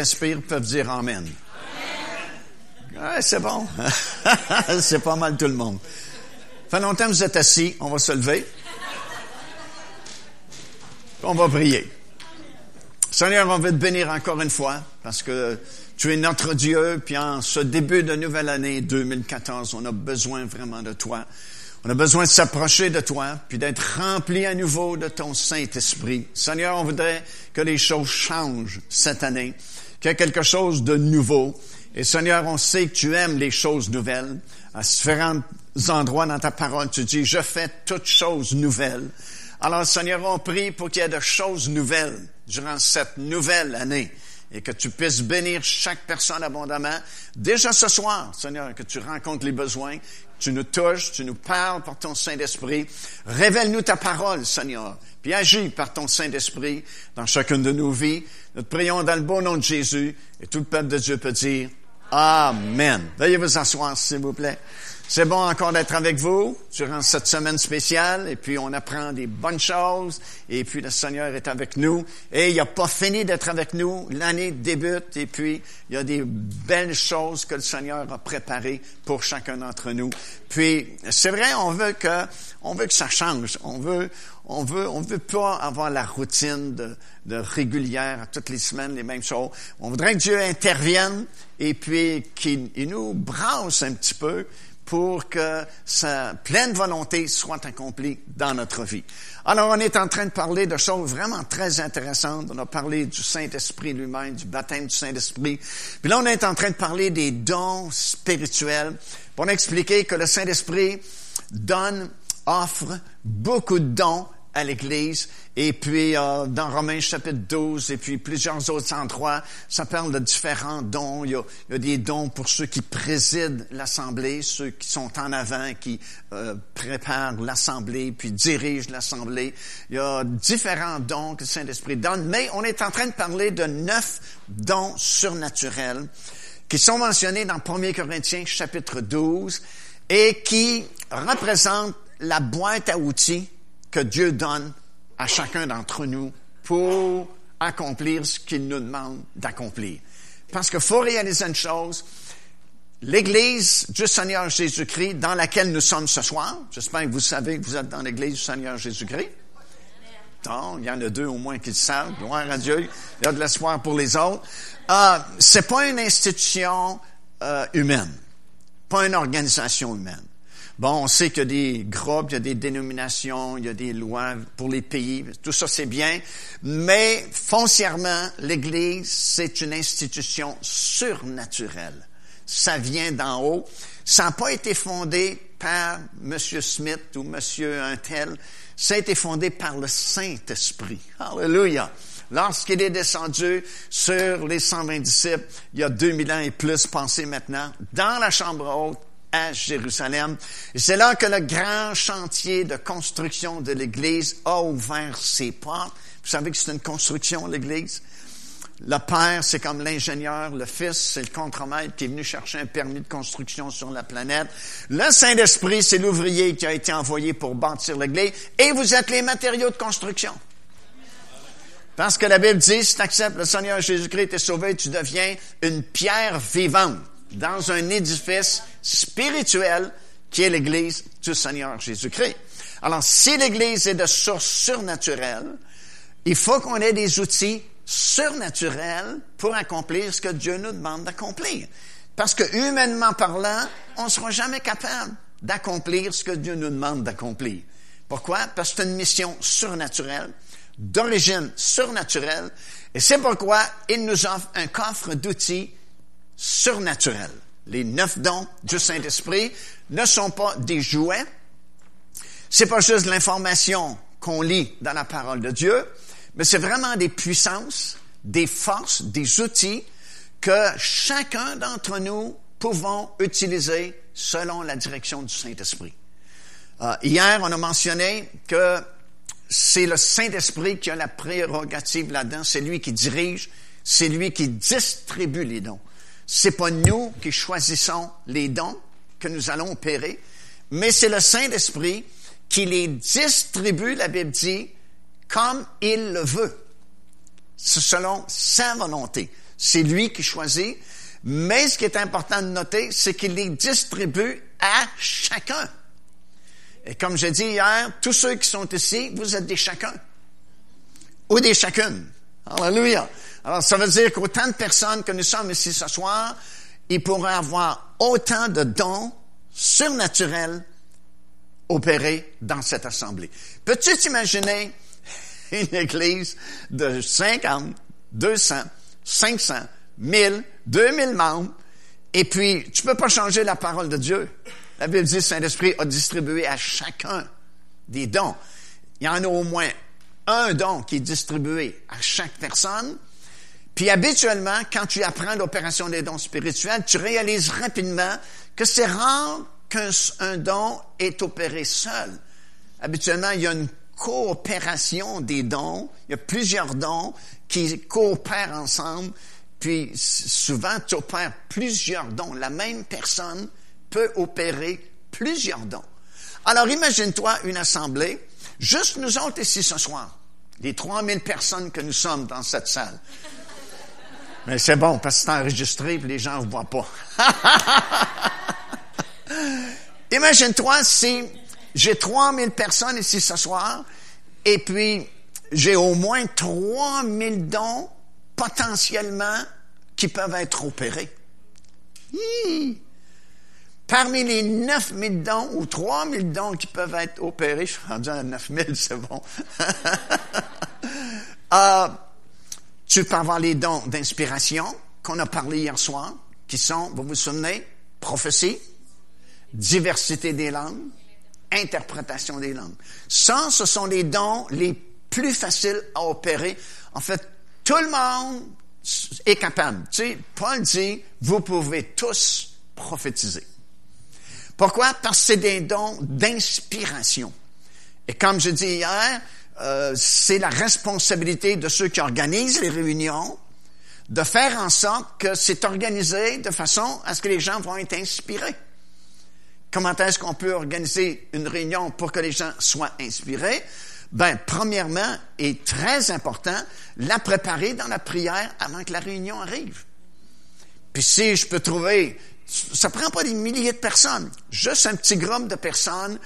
respirent peuvent dire Amen. C'est bon. c'est pas mal tout le monde. Ça fait longtemps que vous êtes assis. On va se lever. On va prier. Seigneur, on veut te bénir encore une fois parce que tu es notre Dieu. Puis en ce début de nouvelle année 2014, on a besoin vraiment de toi. On a besoin de s'approcher de toi, puis d'être rempli à nouveau de ton Saint-Esprit. Seigneur, on voudrait que les choses changent cette année, qu'il y ait quelque chose de nouveau. Et Seigneur, on sait que tu aimes les choses nouvelles. À différents endroits dans ta parole, tu dis, je fais toutes choses nouvelles. Alors, Seigneur, on prie pour qu'il y ait de choses nouvelles durant cette nouvelle année et que tu puisses bénir chaque personne abondamment. Déjà ce soir, Seigneur, que tu rencontres les besoins, tu nous touches, tu nous parles par ton Saint-Esprit. Révèle-nous ta parole, Seigneur, puis agis par ton Saint-Esprit dans chacune de nos vies. Nous te prions dans le beau nom de Jésus et tout le peuple de Dieu peut dire Amen. Veuillez vous asseoir, s'il vous plaît. C'est bon encore d'être avec vous durant cette semaine spéciale et puis on apprend des bonnes choses et puis le Seigneur est avec nous et il n'a pas fini d'être avec nous. L'année débute et puis il y a des belles choses que le Seigneur a préparées pour chacun d'entre nous. Puis c'est vrai, on veut que on veut que ça change. On veut on veut on veut pas avoir la routine de, de régulière toutes les semaines les mêmes choses. On voudrait que Dieu intervienne et puis qu'il nous brasse un petit peu pour que sa pleine volonté soit accomplie dans notre vie. Alors, on est en train de parler de choses vraiment très intéressantes. On a parlé du Saint-Esprit lui-même, du baptême du Saint-Esprit. Puis là, on est en train de parler des dons spirituels. Pour expliquer que le Saint-Esprit donne, offre beaucoup de dons à l'Église. Et puis, euh, dans Romains chapitre 12, et puis plusieurs autres endroits, ça parle de différents dons. Il y a, des dons pour ceux qui président l'Assemblée, ceux qui sont en avant, qui euh, préparent l'Assemblée, puis dirigent l'Assemblée. Il y a différents dons que le Saint-Esprit donne, mais on est en train de parler de neuf dons surnaturels qui sont mentionnés dans 1 Corinthiens chapitre 12 et qui représentent la boîte à outils que Dieu donne à chacun d'entre nous pour accomplir ce qu'il nous demande d'accomplir. Parce qu'il faut réaliser une chose, l'Église du Seigneur Jésus-Christ dans laquelle nous sommes ce soir, j'espère que vous savez que vous êtes dans l'Église du Seigneur Jésus-Christ. Non, il y en a deux au moins qui le savent. Gloire à Dieu. Il y a de l'espoir pour les autres. Euh, c'est pas une institution euh, humaine, pas une organisation humaine. Bon, on sait qu'il y a des groupes, il y a des dénominations, il y a des lois pour les pays, tout ça c'est bien, mais foncièrement, l'Église, c'est une institution surnaturelle. Ça vient d'en haut. Ça n'a pas été fondé par M. Smith ou M. Untel. Ça a été fondé par le Saint-Esprit. Alléluia. Lorsqu'il est descendu sur les 120 disciples, il y a 2000 ans et plus passé maintenant, dans la chambre haute, à Jérusalem. C'est là que le grand chantier de construction de l'Église a ouvert ses portes. Vous savez que c'est une construction, l'Église? Le Père, c'est comme l'ingénieur. Le Fils, c'est le contremaître qui est venu chercher un permis de construction sur la planète. Le Saint-Esprit, c'est l'ouvrier qui a été envoyé pour bâtir l'Église. Et vous êtes les matériaux de construction. Parce que la Bible dit, si tu acceptes le Seigneur Jésus-Christ est sauvé, tu deviens une pierre vivante dans un édifice spirituel qui est l'Église du Seigneur Jésus-Christ. Alors, si l'Église est de source surnaturelle, il faut qu'on ait des outils surnaturels pour accomplir ce que Dieu nous demande d'accomplir. Parce que, humainement parlant, on ne sera jamais capable d'accomplir ce que Dieu nous demande d'accomplir. Pourquoi? Parce que c'est une mission surnaturelle, d'origine surnaturelle, et c'est pourquoi il nous offre un coffre d'outils surnaturel. Les neuf dons du Saint-Esprit ne sont pas des jouets. C'est pas juste l'information qu'on lit dans la parole de Dieu, mais c'est vraiment des puissances, des forces, des outils que chacun d'entre nous pouvons utiliser selon la direction du Saint-Esprit. Euh, hier, on a mentionné que c'est le Saint-Esprit qui a la prérogative là-dedans, c'est lui qui dirige, c'est lui qui distribue les dons. C'est pas nous qui choisissons les dons que nous allons opérer, mais c'est le Saint-Esprit qui les distribue, la Bible dit, comme il le veut. Selon sa volonté, C'est lui qui choisit. Mais ce qui est important de noter, c'est qu'il les distribue à chacun. Et comme j'ai dit hier, tous ceux qui sont ici, vous êtes des chacun. Ou des chacune. Alléluia. Alors, ça veut dire qu'autant de personnes que nous sommes ici ce soir, ils pourraient avoir autant de dons surnaturels opérés dans cette assemblée. Peux-tu t'imaginer une église de 50, 200, 500, 1000, 2000 membres, et puis tu peux pas changer la parole de Dieu. La Bible dit, Saint-Esprit a distribué à chacun des dons. Il y en a au moins un don qui est distribué à chaque personne. Puis habituellement, quand tu apprends l'opération des dons spirituels, tu réalises rapidement que c'est rare qu'un don est opéré seul. Habituellement, il y a une coopération des dons. Il y a plusieurs dons qui coopèrent ensemble. Puis souvent, tu opères plusieurs dons. La même personne peut opérer plusieurs dons. Alors imagine-toi une assemblée, juste nous autres ici ce soir, les 3000 personnes que nous sommes dans cette salle. Mais c'est bon, parce que c'est enregistré, et les gens ne voient pas. Imagine-toi si j'ai 3000 personnes ici ce soir, et puis j'ai au moins 3000 dons potentiellement qui peuvent être opérés. Parmi les 9000 dons ou 3000 dons qui peuvent être opérés, je suis rendu à 9000, c'est bon. euh, tu peux avoir les dons d'inspiration qu'on a parlé hier soir, qui sont, vous vous souvenez, prophétie, diversité des langues, interprétation des langues. Ça, ce sont les dons les plus faciles à opérer. En fait, tout le monde est capable. Tu sais, Paul dit, vous pouvez tous prophétiser. Pourquoi? Parce que c'est des dons d'inspiration. Et comme je dis hier, euh, c'est la responsabilité de ceux qui organisent les réunions de faire en sorte que c'est organisé de façon à ce que les gens vont être inspirés. Comment est-ce qu'on peut organiser une réunion pour que les gens soient inspirés? Ben, premièrement, et très important, la préparer dans la prière avant que la réunion arrive. Puis si je peux trouver ça prend pas des milliers de personnes, juste un petit groupe de personnes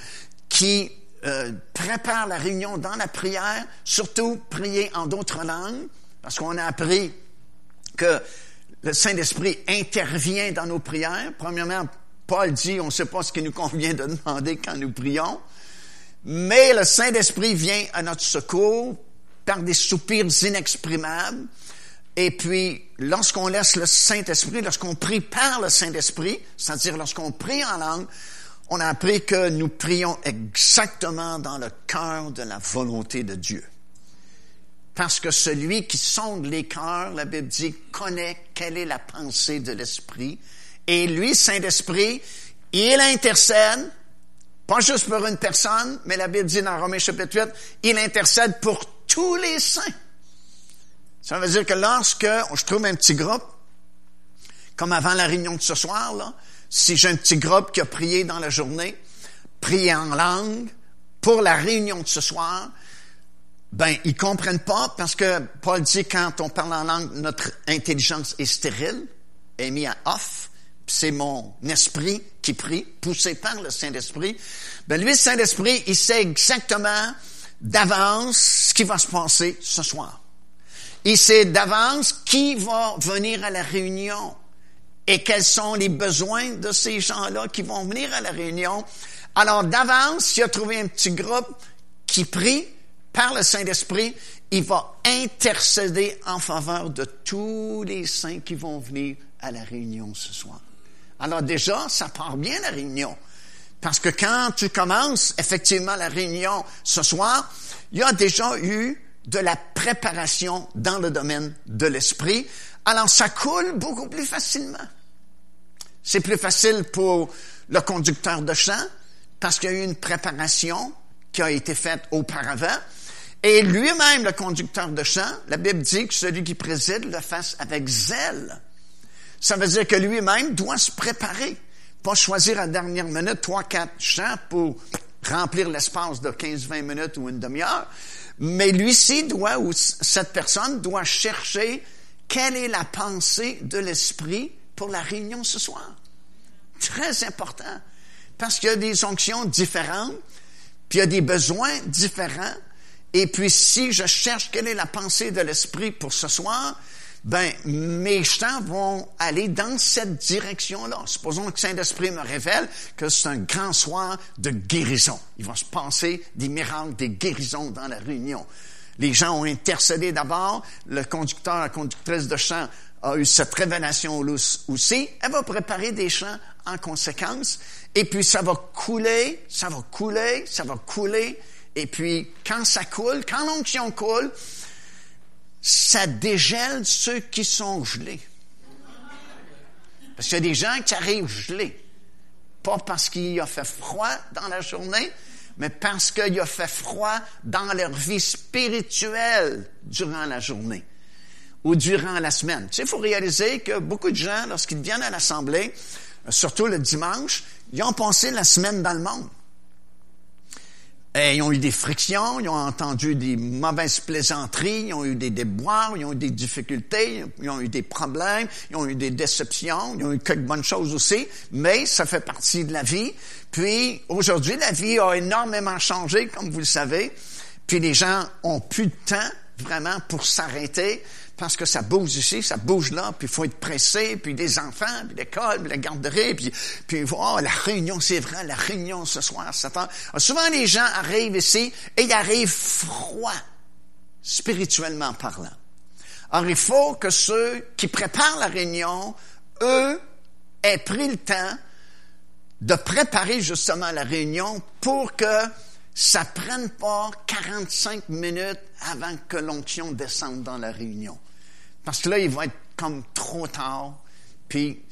qui euh, préparent la réunion dans la prière, surtout prier en d'autres langues, parce qu'on a appris que le Saint-Esprit intervient dans nos prières. Premièrement, Paul dit, on ne sait pas ce qui nous convient de demander quand nous prions, mais le Saint-Esprit vient à notre secours par des soupirs inexprimables. Et puis, lorsqu'on laisse le Saint-Esprit, lorsqu'on prie par le Saint-Esprit, c'est-à-dire lorsqu'on prie en langue, on a appris que nous prions exactement dans le cœur de la volonté de Dieu. Parce que celui qui sonde les cœurs, la Bible dit, connaît quelle est la pensée de l'Esprit. Et lui, Saint-Esprit, il intercède, pas juste pour une personne, mais la Bible dit dans Romains chapitre 8, il intercède pour tous les saints. Ça veut dire que lorsque je trouve un petit groupe, comme avant la réunion de ce soir, là, si j'ai un petit groupe qui a prié dans la journée, prié en langue, pour la réunion de ce soir, ben, ils comprennent pas parce que Paul dit quand on parle en langue, notre intelligence est stérile, est mise à off. C'est mon esprit qui prie, poussé par le Saint-Esprit. Ben, lui, le Saint-Esprit, il sait exactement d'avance ce qui va se passer ce soir. Il sait d'avance qui va venir à la réunion et quels sont les besoins de ces gens-là qui vont venir à la réunion? Alors d'avance, il a trouvé un petit groupe qui prie par le Saint-Esprit, il va intercéder en faveur de tous les saints qui vont venir à la réunion ce soir. Alors déjà, ça part bien la réunion. Parce que quand tu commences effectivement la réunion ce soir, il y a déjà eu de la préparation dans le domaine de l'esprit, alors ça coule beaucoup plus facilement. C'est plus facile pour le conducteur de chant parce qu'il y a eu une préparation qui a été faite auparavant. Et lui-même, le conducteur de chant, la Bible dit que celui qui préside le fasse avec zèle. Ça veut dire que lui-même doit se préparer. Pas choisir à dernière minute trois, quatre chants pour remplir l'espace de 15-20 minutes ou une demi-heure. Mais lui-ci doit, ou cette personne doit chercher quelle est la pensée de l'Esprit pour la réunion ce soir. Très important. Parce qu'il y a des onctions différentes, puis il y a des besoins différents. Et puis si je cherche quelle est la pensée de l'Esprit pour ce soir, ben mes chants vont aller dans cette direction-là. Supposons que Saint-Esprit me révèle que c'est un grand soir de guérison. Il va se passer des miracles, des guérisons dans la réunion. Les gens ont intercédé d'abord, le conducteur, la conductrice de chant a eu cette révélation aussi. Elle va préparer des chants en conséquence. Et puis ça va couler, ça va couler, ça va couler. Et puis quand ça coule, quand l'onction coule, ça dégèle ceux qui sont gelés. Parce qu'il y a des gens qui arrivent gelés. Pas parce qu'il a fait froid dans la journée, mais parce qu'il a fait froid dans leur vie spirituelle durant la journée ou durant la semaine. Tu sais, il faut réaliser que beaucoup de gens, lorsqu'ils viennent à l'Assemblée, surtout le dimanche, ils ont passé la semaine dans le monde. Et ils ont eu des frictions, ils ont entendu des mauvaises plaisanteries, ils ont eu des déboires, ils ont eu des difficultés, ils ont eu des problèmes, ils ont eu des déceptions, ils ont eu quelques bonnes choses aussi, mais ça fait partie de la vie. Puis aujourd'hui, la vie a énormément changé, comme vous le savez, puis les gens ont plus de temps vraiment pour s'arrêter parce que ça bouge ici, ça bouge là, puis il faut être pressé, puis des enfants, puis l'école, puis la garderie, puis, puis oh, la réunion, c'est vrai, la réunion ce soir, Satan. souvent, les gens arrivent ici et ils arrivent froids, spirituellement parlant. Alors, il faut que ceux qui préparent la réunion, eux, aient pris le temps de préparer justement la réunion pour que ça prenne pas 45 minutes avant que l'onction descende dans la réunion. Parce que là, il va être comme trop tard, puis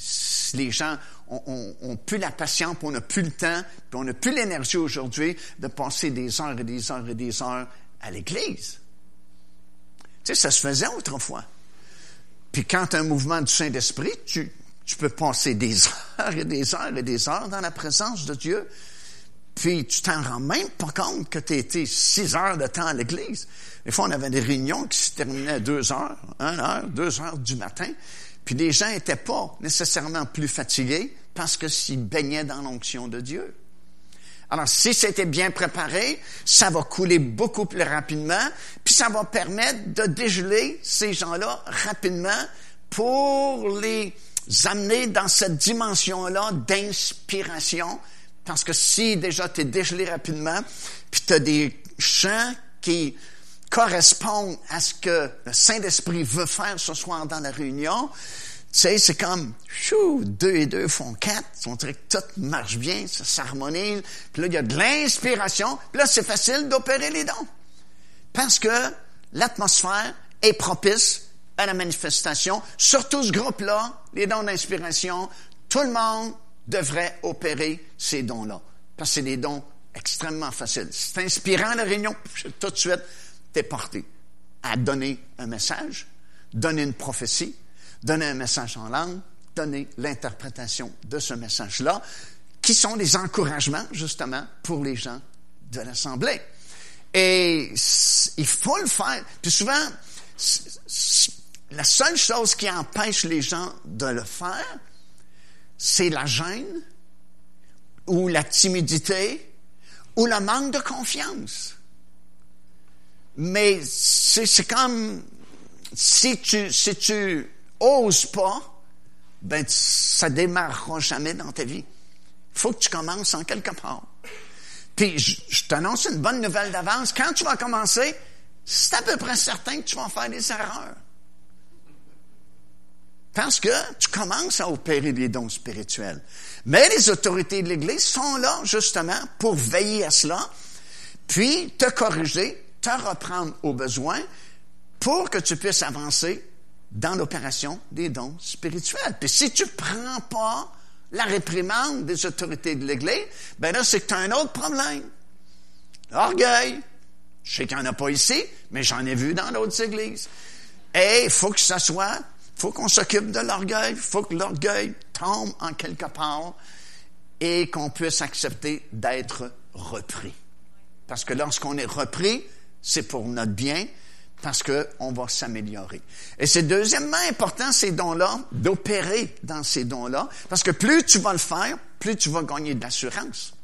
les gens ont, plus la patience, puis on n'a plus le temps, puis on n'a plus l'énergie aujourd'hui de passer des heures et des heures et des heures à l'Église. Tu sais, ça se faisait autrefois. Puis quand as un mouvement du Saint-Esprit, tu, tu peux passer des heures et des heures et des heures dans la présence de Dieu. Puis tu t'en rends même pas compte que tu été six heures de temps à l'église. Des fois, on avait des réunions qui se terminaient à deux heures, une heure, deux heures du matin. Puis les gens n'étaient pas nécessairement plus fatigués parce que s'ils baignaient dans l'onction de Dieu. Alors, si c'était bien préparé, ça va couler beaucoup plus rapidement, puis ça va permettre de dégeler ces gens-là rapidement pour les amener dans cette dimension-là d'inspiration parce que si déjà tu es dégelé rapidement, puis tu as des chants qui correspondent à ce que le Saint-Esprit veut faire ce soir dans la réunion, tu sais, c'est comme, chou, deux et deux font quatre. On dirait que tout marche bien, ça s'harmonise. Puis là, il y a de l'inspiration. Puis là, c'est facile d'opérer les dons. Parce que l'atmosphère est propice à la manifestation. Surtout ce groupe-là, les dons d'inspiration, tout le monde devrait opérer ces dons-là. Parce que c'est des dons extrêmement faciles. C'est inspirant la réunion, tout de suite, t'es porté à donner un message, donner une prophétie, donner un message en langue, donner l'interprétation de ce message-là, qui sont des encouragements, justement, pour les gens de l'Assemblée. Et il faut le faire. Puis souvent, la seule chose qui empêche les gens de le faire, c'est la gêne ou la timidité ou le manque de confiance. Mais c'est comme si tu si tu oses pas, ben ça démarrera jamais dans ta vie. Faut que tu commences en quelque part. Puis je, je t'annonce une bonne nouvelle d'avance. Quand tu vas commencer, c'est à peu près certain que tu vas faire des erreurs. Parce que tu commences à opérer des dons spirituels. Mais les autorités de l'Église sont là justement pour veiller à cela, puis te corriger, te reprendre au besoin pour que tu puisses avancer dans l'opération des dons spirituels. Puis si tu prends pas la réprimande des autorités de l'Église, ben là, c'est que tu as un autre problème. L'orgueil. Je sais qu'il n'y en a pas ici, mais j'en ai vu dans d'autres églises. Et il faut que ça soit faut qu'on s'occupe de l'orgueil, il faut que l'orgueil tombe en quelque part et qu'on puisse accepter d'être repris. Parce que lorsqu'on est repris, c'est pour notre bien, parce qu'on va s'améliorer. Et c'est deuxièmement important, ces dons-là, d'opérer dans ces dons-là, parce que plus tu vas le faire, plus tu vas gagner d'assurance.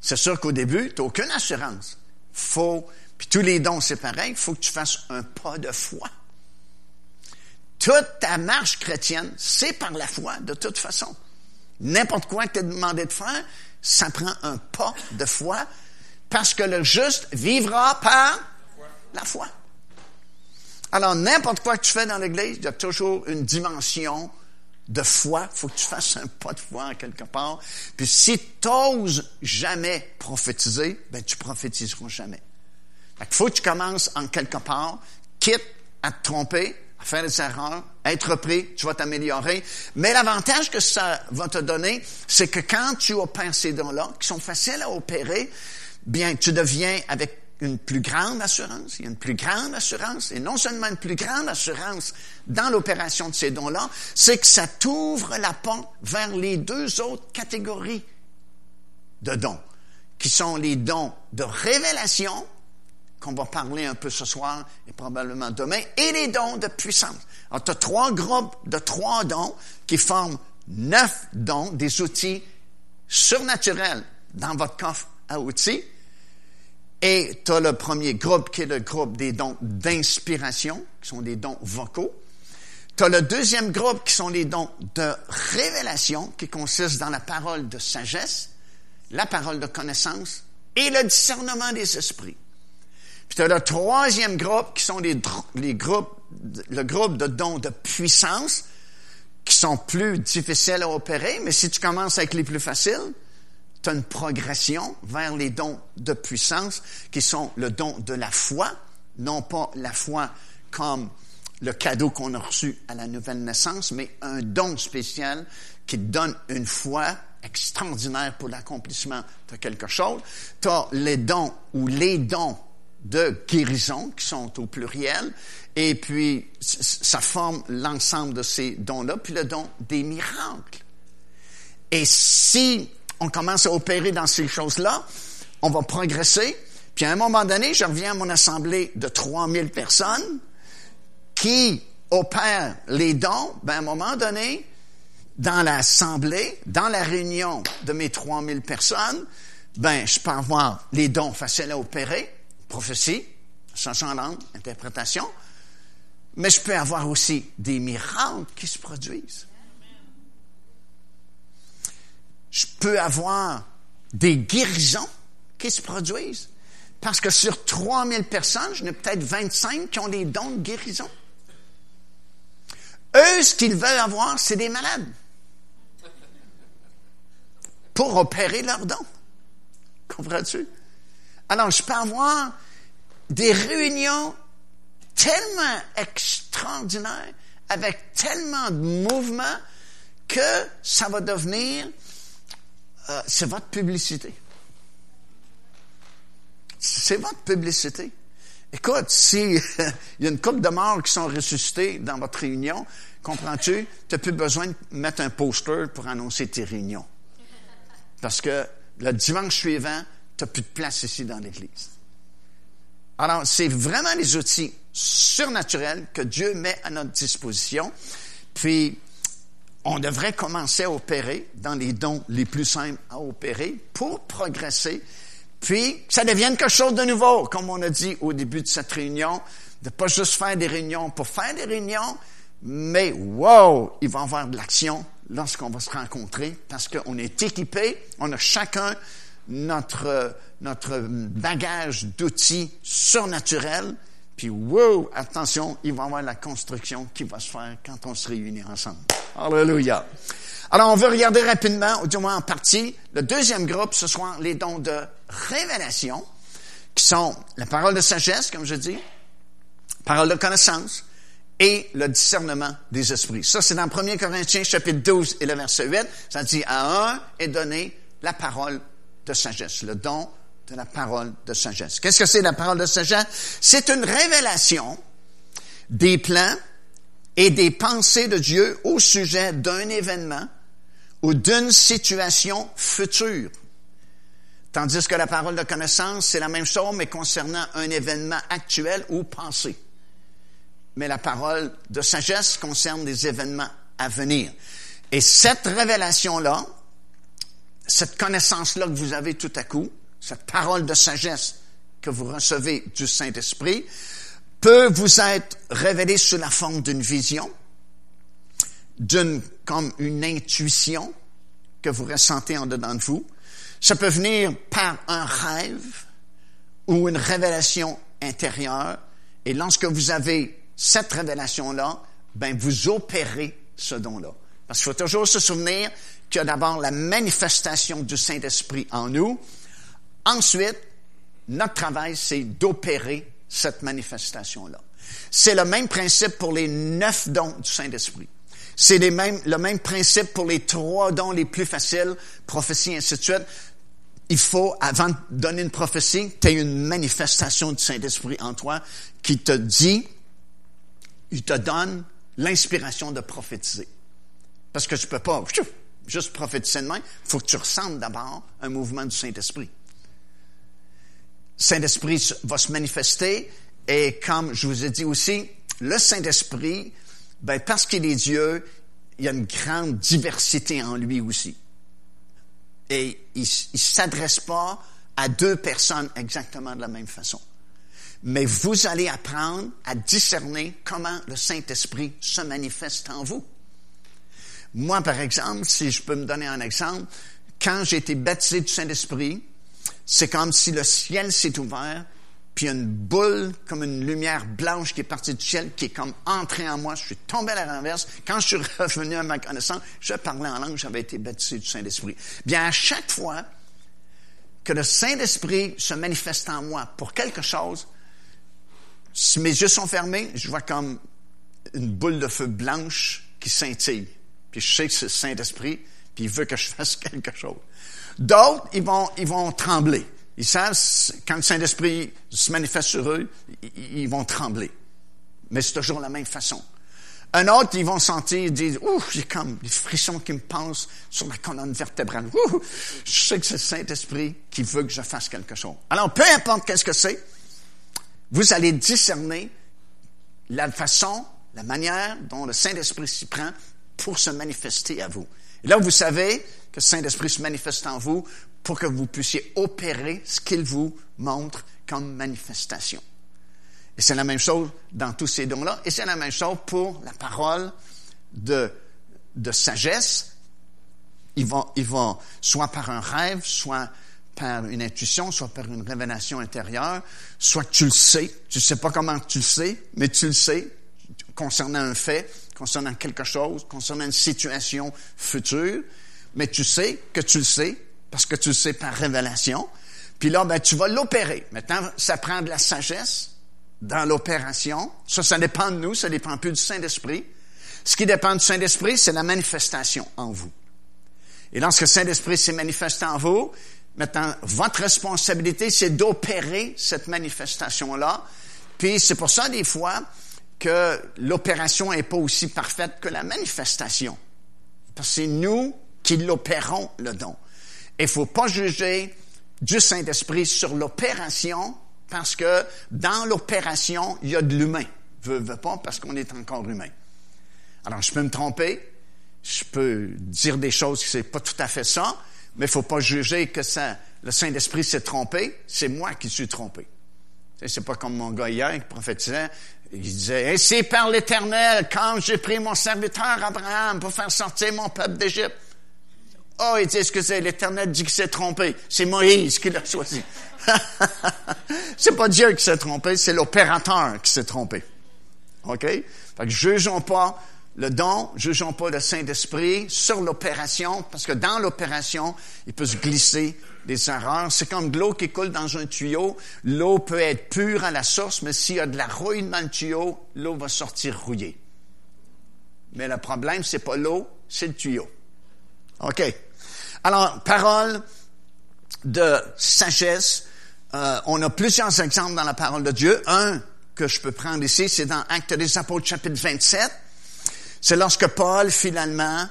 C'est sûr qu'au début, tu n'as aucune assurance. Faut, puis tous les dons, c'est pareil, il faut que tu fasses un pas de foi. Toute ta marche chrétienne, c'est par la foi, de toute façon. N'importe quoi que tu es demandé de faire, ça prend un pas de foi, parce que le juste vivra par la foi. Alors, n'importe quoi que tu fais dans l'Église, il y a toujours une dimension de foi. Il faut que tu fasses un pas de foi quelque part. Puis si tu n'oses jamais prophétiser, ben tu prophétiseras jamais. il faut que tu commences en quelque part, quitte à te tromper, faire des erreurs, être repris, tu vas t'améliorer. Mais l'avantage que ça va te donner, c'est que quand tu opères ces dons-là, qui sont faciles à opérer, bien, tu deviens avec une plus grande assurance, il y a une plus grande assurance, et non seulement une plus grande assurance dans l'opération de ces dons-là, c'est que ça t'ouvre la porte vers les deux autres catégories de dons, qui sont les dons de révélation, qu'on va parler un peu ce soir et probablement demain, et les dons de puissance. Alors, tu as trois groupes de trois dons qui forment neuf dons, des outils surnaturels dans votre coffre à outils, et tu as le premier groupe qui est le groupe des dons d'inspiration, qui sont des dons vocaux. Tu as le deuxième groupe qui sont les dons de révélation, qui consistent dans la parole de sagesse, la parole de connaissance et le discernement des esprits. Puis tu as le troisième groupe qui sont les, les groupes, le groupe de dons de puissance, qui sont plus difficiles à opérer, mais si tu commences avec les plus faciles, tu as une progression vers les dons de puissance qui sont le don de la foi, non pas la foi comme le cadeau qu'on a reçu à la nouvelle naissance, mais un don spécial qui donne une foi extraordinaire pour l'accomplissement de quelque chose. Tu as les dons ou les dons de guérison qui sont au pluriel, et puis ça forme l'ensemble de ces dons-là, puis le don des miracles. Et si on commence à opérer dans ces choses-là, on va progresser. Puis à un moment donné, je reviens à mon assemblée de 3000 personnes qui opèrent les dons. Ben, à un moment donné, dans l'assemblée, dans la réunion de mes 3000 personnes, ben, je peux avoir les dons faciles à opérer, prophétie, chanson en langue, interprétation, mais je peux avoir aussi des miracles qui se produisent je peux avoir des guérisons qui se produisent. Parce que sur 3000 personnes, j'en ai peut-être 25 qui ont des dons de guérison. Eux, ce qu'ils veulent avoir, c'est des malades. Pour opérer leurs dons. Comprends-tu? Alors, je peux avoir des réunions tellement extraordinaires, avec tellement de mouvements, que ça va devenir euh, c'est votre publicité. C'est votre publicité. Écoute, s'il y a une couple de morts qui sont ressuscités dans votre réunion, comprends-tu, tu n'as plus besoin de mettre un poster pour annoncer tes réunions. Parce que le dimanche suivant, tu n'as plus de place ici dans l'Église. Alors, c'est vraiment les outils surnaturels que Dieu met à notre disposition. Puis, on devrait commencer à opérer dans les dons les plus simples à opérer pour progresser, puis ça devienne quelque chose de nouveau, comme on a dit au début de cette réunion, de pas juste faire des réunions pour faire des réunions, mais wow, il va y avoir de l'action lorsqu'on va se rencontrer parce qu'on est équipé, on a chacun notre, notre bagage d'outils surnaturels, puis wow, attention, il va y avoir la construction qui va se faire quand on se réunit ensemble. Alléluia. Alors, on veut regarder rapidement, ou du moins en partie, le deuxième groupe, ce sont les dons de révélation, qui sont la parole de sagesse, comme je dis, parole de connaissance, et le discernement des esprits. Ça, c'est dans 1 Corinthiens, chapitre 12 et le verset 8. Ça dit, à un est donné la parole de sagesse, le don de la parole de sagesse. Qu'est-ce que c'est la parole de sagesse? C'est une révélation des plans et des pensées de Dieu au sujet d'un événement ou d'une situation future. Tandis que la parole de connaissance, c'est la même chose, mais concernant un événement actuel ou passé. Mais la parole de sagesse concerne des événements à venir. Et cette révélation-là, cette connaissance-là que vous avez tout à coup, cette parole de sagesse que vous recevez du Saint-Esprit, peut vous être révélée sous la forme d'une vision, d'une, comme une intuition que vous ressentez en dedans de vous. Ça peut venir par un rêve ou une révélation intérieure. Et lorsque vous avez cette révélation-là, ben, vous opérez ce don-là. Parce qu'il faut toujours se souvenir qu'il y a d'abord la manifestation du Saint-Esprit en nous. Ensuite, notre travail, c'est d'opérer cette manifestation-là. C'est le même principe pour les neuf dons du Saint-Esprit. C'est le même principe pour les trois dons les plus faciles, prophétie, ainsi de suite. Il faut, avant de donner une prophétie, tu as une manifestation du Saint-Esprit en toi qui te dit, il te donne l'inspiration de prophétiser. Parce que tu peux pas juste prophétiser de main. Il faut que tu ressentes d'abord un mouvement du Saint-Esprit. Saint-Esprit va se manifester et comme je vous ai dit aussi, le Saint-Esprit, ben, parce qu'il est Dieu, il y a une grande diversité en lui aussi. Et il ne s'adresse pas à deux personnes exactement de la même façon. Mais vous allez apprendre à discerner comment le Saint-Esprit se manifeste en vous. Moi, par exemple, si je peux me donner un exemple, quand j'ai été baptisé du Saint-Esprit, c'est comme si le ciel s'est ouvert, puis une boule comme une lumière blanche qui est partie du ciel, qui est comme entrée en moi. Je suis tombé à la renverse. Quand je suis revenu à ma connaissance, je parlais en langue, j'avais été baptisé du Saint-Esprit. Bien, à chaque fois que le Saint-Esprit se manifeste en moi pour quelque chose, si mes yeux sont fermés, je vois comme une boule de feu blanche qui scintille. Puis je sais que c'est le Saint-Esprit, puis il veut que je fasse quelque chose. D'autres, ils vont, trembler. Ils savent, quand le Saint-Esprit se manifeste sur eux, ils vont trembler. Mais c'est toujours la même façon. Un autre, ils vont sentir, ils disent, ouh, j'ai comme des frissons qui me passent sur la colonne vertébrale. Ouh, je sais que c'est le Saint-Esprit qui veut que je fasse quelque chose. Alors, peu importe qu'est-ce que c'est, vous allez discerner la façon, la manière dont le Saint-Esprit s'y prend pour se manifester à vous. Et là, vous savez que le Saint-Esprit se manifeste en vous pour que vous puissiez opérer ce qu'il vous montre comme manifestation. Et c'est la même chose dans tous ces dons-là. Et c'est la même chose pour la parole de, de sagesse. Ils vont, ils vont soit par un rêve, soit par une intuition, soit par une révélation intérieure, soit tu le sais. Tu ne sais pas comment tu le sais, mais tu le sais concernant un fait, concernant quelque chose, concernant une situation future, mais tu sais que tu le sais parce que tu le sais par révélation. Puis là, ben, tu vas l'opérer. Maintenant, ça prend de la sagesse dans l'opération. Ça, ça dépend de nous, ça dépend plus du Saint-Esprit. Ce qui dépend du Saint-Esprit, c'est la manifestation en vous. Et lorsque le Saint-Esprit s'est manifesté en vous, maintenant, votre responsabilité, c'est d'opérer cette manifestation-là. Puis c'est pour ça, des fois, que l'opération n'est pas aussi parfaite que la manifestation. C'est nous qui l'opérons, le don. Il ne faut pas juger du Saint-Esprit sur l'opération, parce que dans l'opération, il y a de l'humain. Ne veux pas parce qu'on est encore humain. Alors, je peux me tromper, je peux dire des choses qui ne sont pas tout à fait ça, mais il ne faut pas juger que le Saint-Esprit s'est trompé, c'est moi qui suis trompé. C'est pas comme mon gars hier qui prophétisait, il disait, et c'est par l'Éternel, quand j'ai pris mon serviteur Abraham pour faire sortir mon peuple d'Égypte. Oh, il dit, c'est? L'Éternel dit qu'il s'est trompé? C'est Moïse qui l'a choisi. c'est pas Dieu qui s'est trompé, c'est l'opérateur qui s'est trompé. OK? Fait que jugeons pas le don, jugeons pas le Saint-Esprit sur l'opération, parce que dans l'opération, il peut se glisser des erreurs. C'est comme de l'eau qui coule dans un tuyau. L'eau peut être pure à la source, mais s'il y a de la rouille dans le tuyau, l'eau va sortir rouillée. Mais le problème, c'est pas l'eau, c'est le tuyau. OK. Alors, parole de sagesse. Euh, on a plusieurs exemples dans la parole de Dieu. Un que je peux prendre ici, c'est dans Actes des Apôtres, chapitre 27. C'est lorsque Paul, finalement,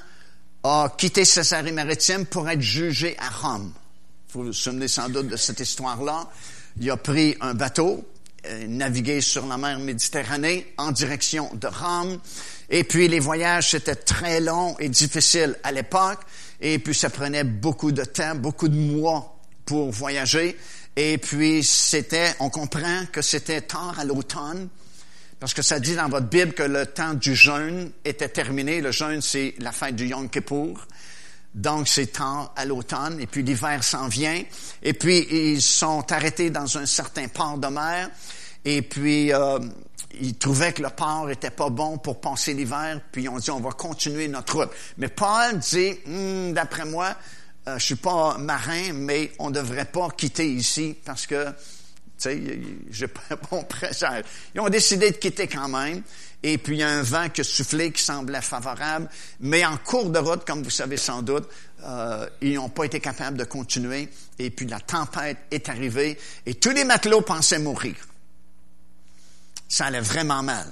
a quitté Césarée maritime pour être jugé à Rome. Vous vous souvenez sans doute de cette histoire-là. Il a pris un bateau, euh, navigué sur la mer Méditerranée en direction de Rome. Et puis les voyages, c'était très long et difficile à l'époque. Et puis ça prenait beaucoup de temps, beaucoup de mois pour voyager. Et puis c'était, on comprend que c'était tard à l'automne. Parce que ça dit dans votre Bible que le temps du jeûne était terminé. Le jeûne, c'est la fête du Yom Kippour. Donc, c'est tard à l'automne, et puis l'hiver s'en vient. Et puis, ils sont arrêtés dans un certain port de mer, et puis euh, ils trouvaient que le port était pas bon pour passer l'hiver, puis ils ont dit, on va continuer notre route. Mais Paul dit, hmm, d'après moi, euh, je suis pas marin, mais on devrait pas quitter ici, parce que sais, j'ai bon. Ils ont décidé de quitter quand même. Et puis, il y a un vent qui a soufflé qui semblait favorable. Mais en cours de route, comme vous savez sans doute, euh, ils n'ont pas été capables de continuer. Et puis, la tempête est arrivée. Et tous les matelots pensaient mourir. Ça allait vraiment mal.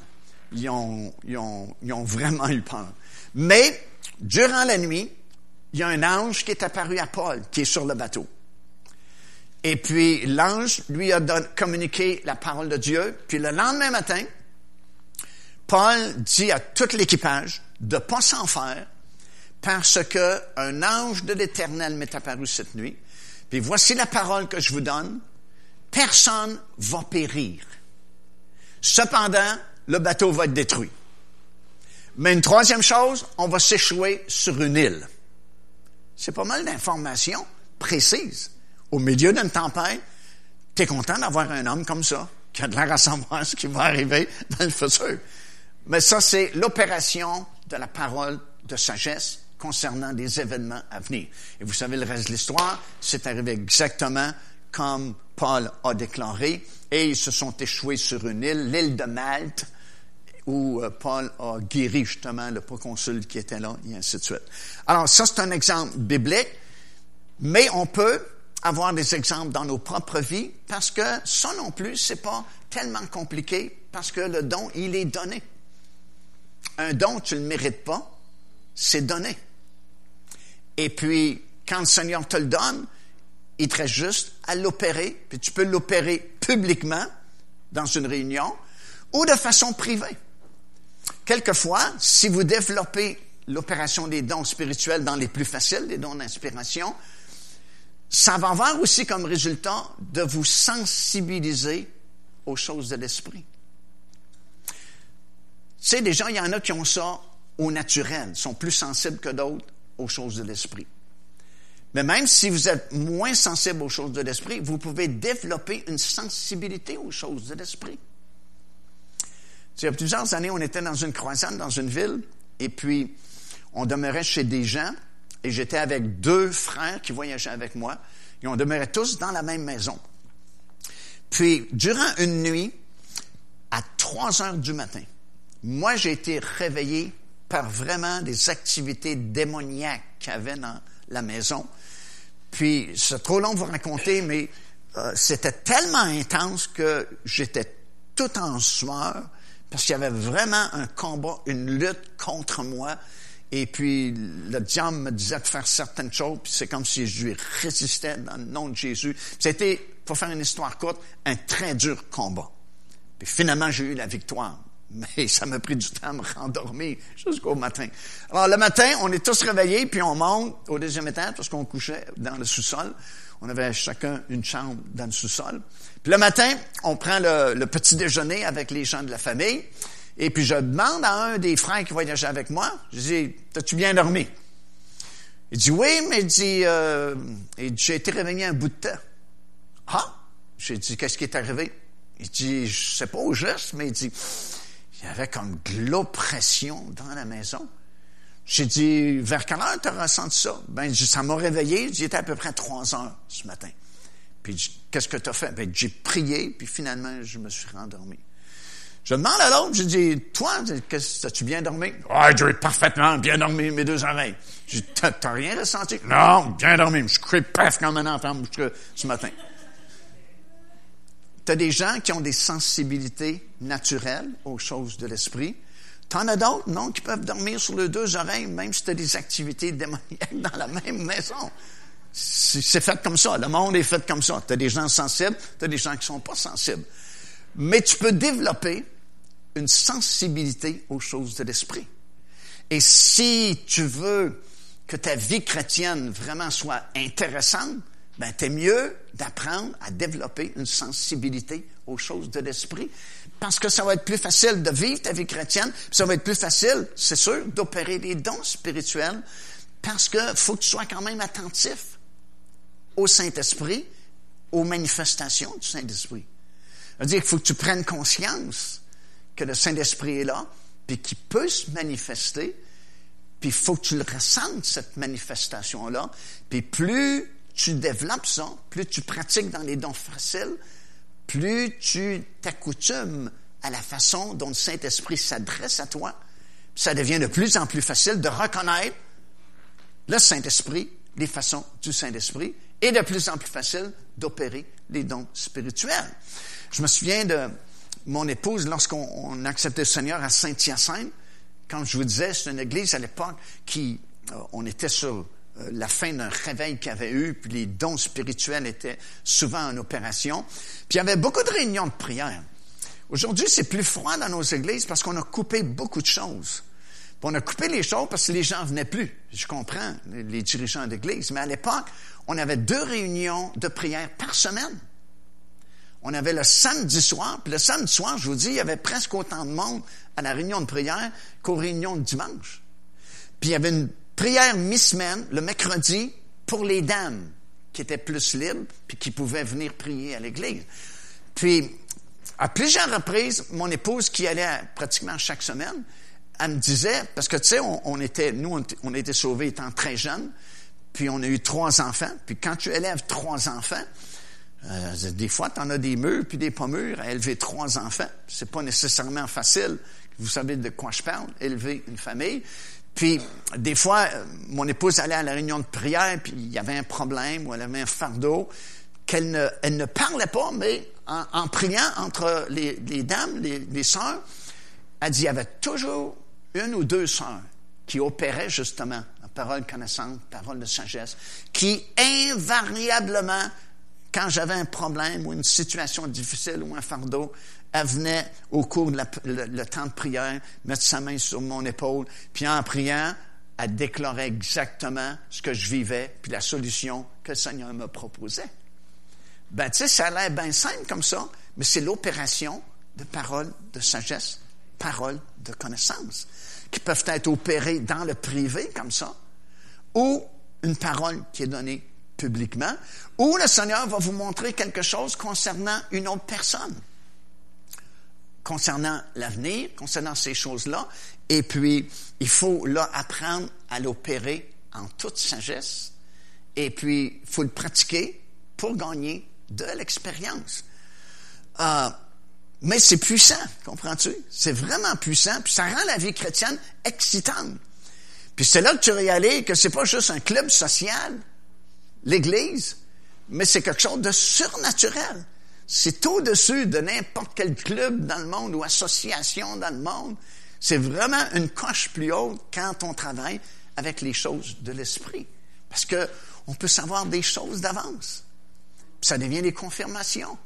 Ils ont, ils ils ont vraiment eu peur. Mais, durant la nuit, il y a un ange qui est apparu à Paul, qui est sur le bateau. Et puis l'ange lui a communiqué la parole de Dieu. Puis le lendemain matin, Paul dit à tout l'équipage de pas s'en faire parce que un ange de l'Éternel m'est apparu cette nuit. Puis voici la parole que je vous donne. Personne va périr. Cependant, le bateau va être détruit. Mais une troisième chose, on va s'échouer sur une île. C'est pas mal d'informations précises au milieu d'une tempête, tu es content d'avoir un homme comme ça, qui a de l'air à qui va arriver dans le futur. Mais ça, c'est l'opération de la parole de sagesse concernant des événements à venir. Et vous savez le reste de l'histoire, c'est arrivé exactement comme Paul a déclaré, et ils se sont échoués sur une île, l'île de Malte, où euh, Paul a guéri justement le proconsul qui était là, et ainsi de suite. Alors, ça, c'est un exemple biblique, mais on peut avoir des exemples dans nos propres vies parce que ça non plus, c'est pas tellement compliqué parce que le don, il est donné. Un don, tu ne le mérites pas, c'est donné. Et puis, quand le Seigneur te le donne, il te reste juste à l'opérer, puis tu peux l'opérer publiquement dans une réunion ou de façon privée. Quelquefois, si vous développez l'opération des dons spirituels dans les plus faciles, les dons d'inspiration, ça va avoir aussi comme résultat de vous sensibiliser aux choses de l'esprit. Tu sais, des gens, il y en a qui ont ça au naturel, sont plus sensibles que d'autres aux choses de l'esprit. Mais même si vous êtes moins sensible aux choses de l'esprit, vous pouvez développer une sensibilité aux choses de l'esprit. il y a plusieurs années, on était dans une croisade dans une ville, et puis on demeurait chez des gens et j'étais avec deux frères qui voyageaient avec moi, et on demeurait tous dans la même maison. Puis, durant une nuit, à 3 heures du matin, moi, j'ai été réveillé par vraiment des activités démoniaques qu'il y avait dans la maison. Puis, c'est trop long de vous raconter, mais euh, c'était tellement intense que j'étais tout en sueur parce qu'il y avait vraiment un combat, une lutte contre moi et puis, le diable me disait de faire certaines choses, puis c'est comme si je lui résistais dans le nom de Jésus. C'était, pour faire une histoire courte, un très dur combat. Puis finalement, j'ai eu la victoire. Mais ça m'a pris du temps à me rendormir jusqu'au matin. Alors, le matin, on est tous réveillés, puis on monte au deuxième étage parce qu'on couchait dans le sous-sol. On avait chacun une chambre dans le sous-sol. Puis le matin, on prend le, le petit déjeuner avec les gens de la famille. Et puis je demande à un des frères qui voyageait avec moi, je dis, t'as-tu bien dormi? Il dit, oui, mais il dit, euh, j'ai été réveillé un bout de temps. Ah? J'ai dit, qu'est-ce qui est arrivé? Il dit, je sais pas au juste, mais il dit, il y avait comme de l'oppression dans la maison. J'ai dit, vers quelle heure tu as ressenti ça? Ben, ça m'a réveillé, j'étais à peu près trois heures ce matin. Puis, qu'est-ce que tu as fait? Ben, j'ai prié, puis finalement, je me suis rendormi. Je demande à l'autre, je dis, toi, as-tu bien dormi? Ah, j'ai parfaitement bien dormi, mes deux oreilles. Je dis, t'as rien ressenti? Non, bien dormi. Je crie paf comme un enfant ce matin. T'as des gens qui ont des sensibilités naturelles aux choses de l'esprit. T'en as d'autres, non, qui peuvent dormir sur les deux oreilles, même si t'as des activités démoniaques dans la même maison. C'est fait comme ça. Le monde est fait comme ça. Tu as des gens sensibles, tu as des gens qui sont pas sensibles. Mais tu peux développer une sensibilité aux choses de l'esprit. Et si tu veux que ta vie chrétienne vraiment soit intéressante, ben, t'es mieux d'apprendre à développer une sensibilité aux choses de l'esprit. Parce que ça va être plus facile de vivre ta vie chrétienne, ça va être plus facile, c'est sûr, d'opérer des dons spirituels, parce que faut que tu sois quand même attentif au Saint-Esprit, aux manifestations du Saint-Esprit. C'est-à-dire qu'il faut que tu prennes conscience que le Saint-Esprit est là, puis qu'il peut se manifester, puis il faut que tu le ressentes, cette manifestation-là. Puis plus tu développes ça, plus tu pratiques dans les dons faciles, plus tu t'accoutumes à la façon dont le Saint-Esprit s'adresse à toi, ça devient de plus en plus facile de reconnaître le Saint-Esprit, les façons du Saint-Esprit, et de plus en plus facile d'opérer les dons spirituels. Je me souviens de mon épouse lorsqu'on acceptait le Seigneur à Saint-Hyacinthe. Quand je vous disais, c'est une église à l'époque qui, euh, on était sur euh, la fin d'un réveil qu'il y avait eu, puis les dons spirituels étaient souvent en opération. Puis il y avait beaucoup de réunions de prière. Aujourd'hui, c'est plus froid dans nos églises parce qu'on a coupé beaucoup de choses. On a coupé les choses parce que les gens venaient plus. Je comprends les dirigeants d'église, mais à l'époque, on avait deux réunions de prière par semaine. On avait le samedi soir, puis le samedi soir, je vous dis, il y avait presque autant de monde à la réunion de prière qu'aux réunions de dimanche. Puis il y avait une prière mi-semaine, le mercredi, pour les dames qui étaient plus libres, puis qui pouvaient venir prier à l'église. Puis, à plusieurs reprises, mon épouse, qui allait pratiquement chaque semaine, elle me disait, parce que tu sais, on, était, nous, on, était sauvés étant très jeunes, puis on a eu trois enfants, puis quand tu élèves trois enfants, euh, des fois, tu en as des murs puis des pas mûrs à élever trois enfants. C'est pas nécessairement facile. Vous savez de quoi je parle, élever une famille. Puis, des fois, euh, mon épouse allait à la réunion de prière, puis il y avait un problème, ou elle avait un fardeau, qu'elle ne, elle ne parlait pas, mais en, priant entre les, dames, les, les sœurs, elle dit, il y avait toujours une ou deux sœurs qui opéraient justement la parole connaissante, parole de sagesse, qui invariablement, quand j'avais un problème ou une situation difficile ou un fardeau, elle venait au cours de le, temps de prière mettre sa main sur mon épaule, puis en priant, elle déclarait exactement ce que je vivais, puis la solution que le Seigneur me proposait. Ben, tu sais, ça a l'air bien simple comme ça, mais c'est l'opération de paroles de sagesse, paroles de connaissance, qui peuvent être opérées dans le privé comme ça, ou une parole qui est donnée publiquement, ou le Seigneur va vous montrer quelque chose concernant une autre personne concernant l'avenir, concernant ces choses-là. Et puis, il faut là apprendre à l'opérer en toute sagesse. Et puis, il faut le pratiquer pour gagner de l'expérience. Euh, mais c'est puissant, comprends-tu? C'est vraiment puissant, puis ça rend la vie chrétienne excitante. Puis c'est là que tu réalises que c'est pas juste un club social, l'Église, mais c'est quelque chose de surnaturel. C'est au-dessus de n'importe quel club dans le monde ou association dans le monde. C'est vraiment une coche plus haute quand on travaille avec les choses de l'esprit. Parce que on peut savoir des choses d'avance. Ça devient des confirmations.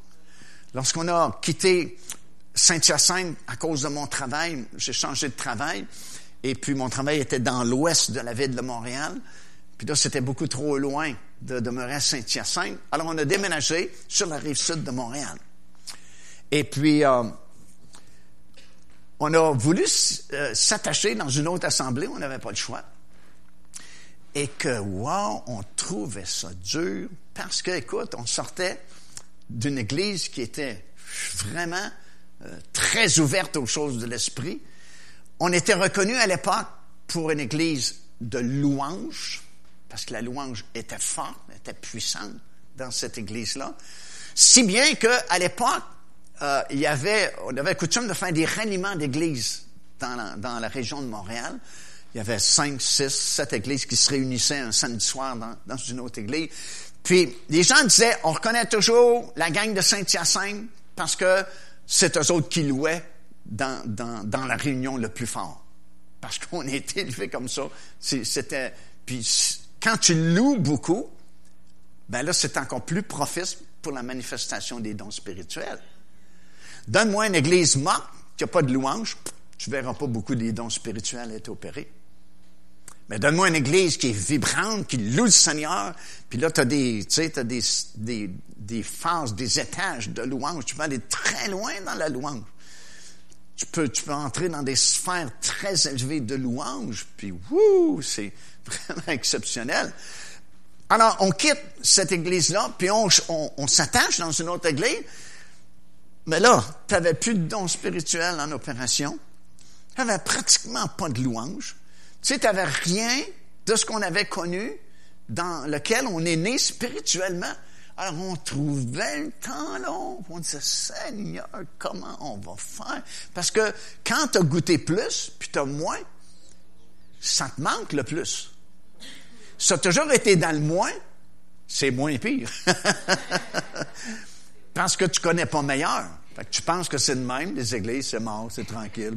Lorsqu'on a quitté Saint-Hyacinthe à cause de mon travail, j'ai changé de travail, et puis mon travail était dans l'ouest de la ville de Montréal, puis là, c'était beaucoup trop loin de demeurer à Saint-Hyacinthe. Alors, on a déménagé sur la rive sud de Montréal. Et puis, euh, on a voulu euh, s'attacher dans une autre assemblée, on n'avait pas le choix. Et que, wow, on trouvait ça dur parce que, écoute, on sortait d'une église qui était vraiment euh, très ouverte aux choses de l'esprit. On était reconnu à l'époque pour une église de louange, parce que la louange était forte, était puissante dans cette église-là. Si bien qu'à l'époque, euh, il y avait, on avait coutume de faire des ralliements d'églises dans la, dans la région de Montréal. Il y avait cinq, six, sept églises qui se réunissaient un samedi soir dans, dans une autre église. Puis les gens disaient, on reconnaît toujours la gang de Saint-Hyacinthe parce que c'est eux autres qui louaient dans, dans, dans la réunion le plus fort. Parce qu'on a été élevés comme ça. C'était, puis quand tu loues beaucoup, ben là, c'est encore plus propice pour la manifestation des dons spirituels. Donne-moi une église morte qui n'a pas de louange, tu verras pas beaucoup des dons spirituels être opérés. Mais donne-moi une église qui est vibrante, qui loue le Seigneur, puis là, tu as des, des, des, des phases, des étages de louange. Tu peux aller très loin dans la louange. Tu peux, tu peux entrer dans des sphères très élevées de louange, puis wouh, c'est vraiment exceptionnel. Alors, on quitte cette église-là, puis on, s'attache dans une autre église. Mais là, tu n'avais plus de dons spirituels en opération. Tu n'avais pratiquement pas de louange. Tu sais, tu n'avais rien de ce qu'on avait connu dans lequel on est né spirituellement. Alors, on trouvait le temps long. On disait, Seigneur, comment on va faire? Parce que quand tu as goûté plus, puis tu as moins, ça te manque le plus. Ça a toujours été dans le moins, c'est moins pire. Parce que tu connais pas meilleur. Fait que tu penses que c'est le même, les églises, c'est mort, c'est tranquille.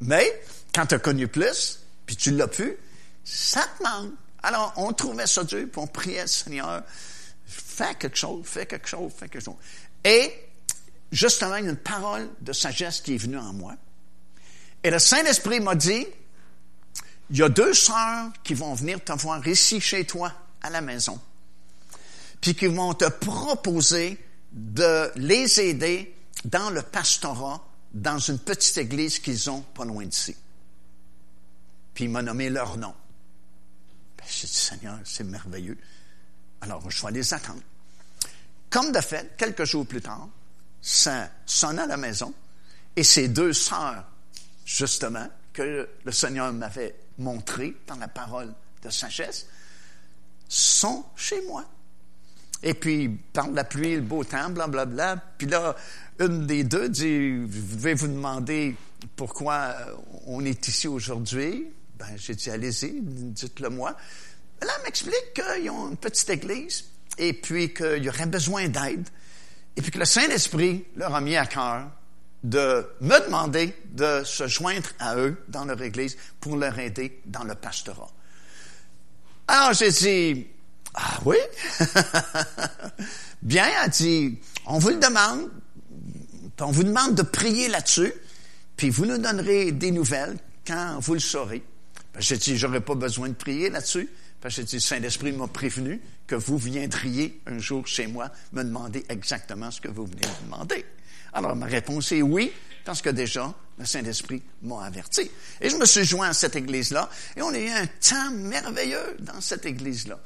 Mais, quand tu as connu plus, puis tu l'as pu, ça te manque. Alors, on trouvait ça dur, puis on priait, Seigneur, fais quelque chose, fais quelque chose, fais quelque chose. Et, justement, il y a une parole de sagesse qui est venue en moi. Et le Saint-Esprit m'a dit, il y a deux sœurs qui vont venir te voir ici chez toi, à la maison, puis qui vont te proposer de les aider dans le pastorat dans une petite église qu'ils ont pas loin d'ici. Puis il m'a nommé leur nom. Ben, j'ai dit, Seigneur, c'est merveilleux. Alors, je vais les attendre. Comme de fait, quelques jours plus tard, ça sonne à la maison et ces deux sœurs, justement, que le Seigneur m'avait montré dans la parole de sagesse, sont chez moi. Et puis, par la pluie, le beau temps, blablabla. Puis là, une des deux dit, je vais vous demander pourquoi on est ici aujourd'hui. Ben, j'ai dit, allez-y, dites-le moi. Là, elle m'explique qu'ils ont une petite église et puis qu'il y aurait besoin d'aide. Et puis que le Saint-Esprit leur a mis à cœur de me demander de se joindre à eux dans leur église pour leur aider dans le pastorat. Alors j'ai dit, ah oui? Bien, elle dit, on vous le demande, on vous demande de prier là-dessus, puis vous nous donnerez des nouvelles quand vous le saurez. Ben, j'ai dit, j'aurais pas besoin de prier là-dessus, parce que j'ai Saint-Esprit m'a prévenu que vous viendriez un jour chez moi me demander exactement ce que vous venez me demander. Alors, ma réponse est oui, parce que déjà, le Saint-Esprit m'a averti. Et je me suis joint à cette église-là, et on a eu un temps merveilleux dans cette église-là.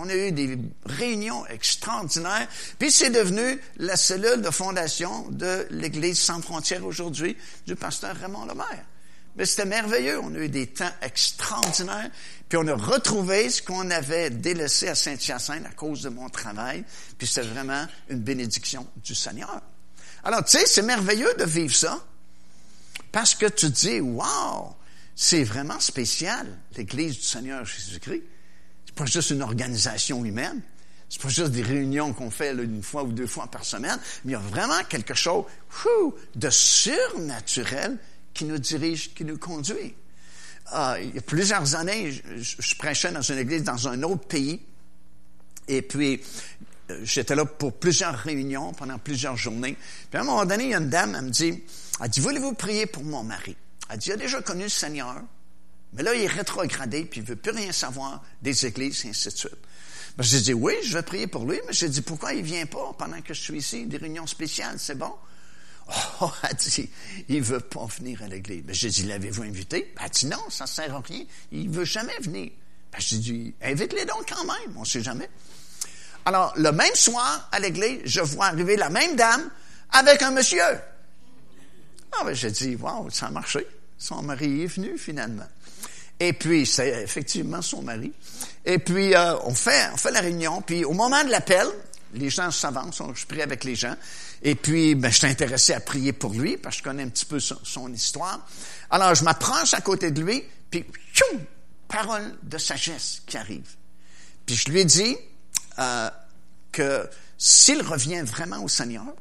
On a eu des réunions extraordinaires. Puis c'est devenu la cellule de fondation de l'Église sans frontières aujourd'hui du pasteur Raymond Lemaire. Mais c'était merveilleux. On a eu des temps extraordinaires. Puis on a retrouvé ce qu'on avait délaissé à Saint-Hyacinthe à cause de mon travail. Puis c'était vraiment une bénédiction du Seigneur. Alors, tu sais, c'est merveilleux de vivre ça. Parce que tu te dis, wow, c'est vraiment spécial, l'Église du Seigneur Jésus-Christ pas juste une organisation humaine. C'est pas juste des réunions qu'on fait une fois ou deux fois par semaine, mais il y a vraiment quelque chose de surnaturel qui nous dirige, qui nous conduit. Euh, il y a plusieurs années, je, prêchais dans une église dans un autre pays, et puis j'étais là pour plusieurs réunions pendant plusieurs journées. Puis à un moment donné, il y a une dame, elle me dit, elle dit, voulez-vous prier pour mon mari? Elle dit, il a déjà connu le Seigneur, mais là, il est rétrogradé, puis il veut plus rien savoir des églises, et ainsi de suite. Ben, j'ai dit, oui, je vais prier pour lui, mais j'ai dit, pourquoi il vient pas pendant que je suis ici, des réunions spéciales, c'est bon? Oh, elle dit, il veut pas venir à l'église. Ben, j'ai dit, l'avez-vous invité? Ben, elle dit, non, ça sert à rien. Il veut jamais venir. Ben, j'ai dit, invite-les donc quand même, on sait jamais. Alors, le même soir, à l'église, je vois arriver la même dame avec un monsieur. Ah, ben, j'ai dit, wow, ça a marché. Son mari est venu, finalement. Et puis, c'est effectivement son mari. Et puis, euh, on, fait, on fait la réunion. Puis, au moment de l'appel, les gens s'avancent, je prie avec les gens. Et puis, ben, je suis intéressé à prier pour lui, parce que je connais un petit peu son, histoire. Alors, je m'approche à côté de lui, puis, tchoum, parole de sagesse qui arrive. Puis, je lui ai euh, que s'il revient vraiment au Seigneur,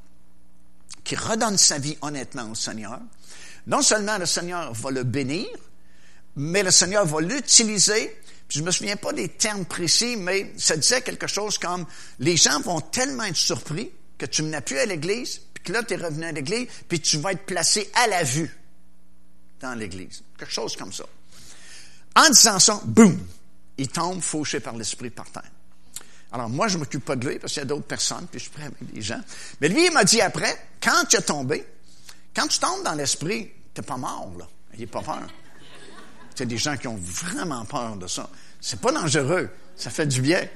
qu'il redonne sa vie honnêtement au Seigneur, non seulement le Seigneur va le bénir, mais le Seigneur va l'utiliser je me souviens pas des termes précis, mais ça disait quelque chose comme les gens vont tellement être surpris que tu n'as plus à l'église, puis que là, tu es revenu à l'église, puis tu vas être placé à la vue dans l'église. Quelque chose comme ça. En disant ça, boum, il tombe fauché par l'esprit par terre. Alors moi, je m'occupe pas de lui parce qu'il y a d'autres personnes, puis je prêt avec des gens. Mais lui, il m'a dit après, quand tu es tombé, quand tu tombes dans l'esprit, tu n'es pas mort, là. Il pas peur. Il a des gens qui ont vraiment peur de ça. C'est pas dangereux. Ça fait du bien.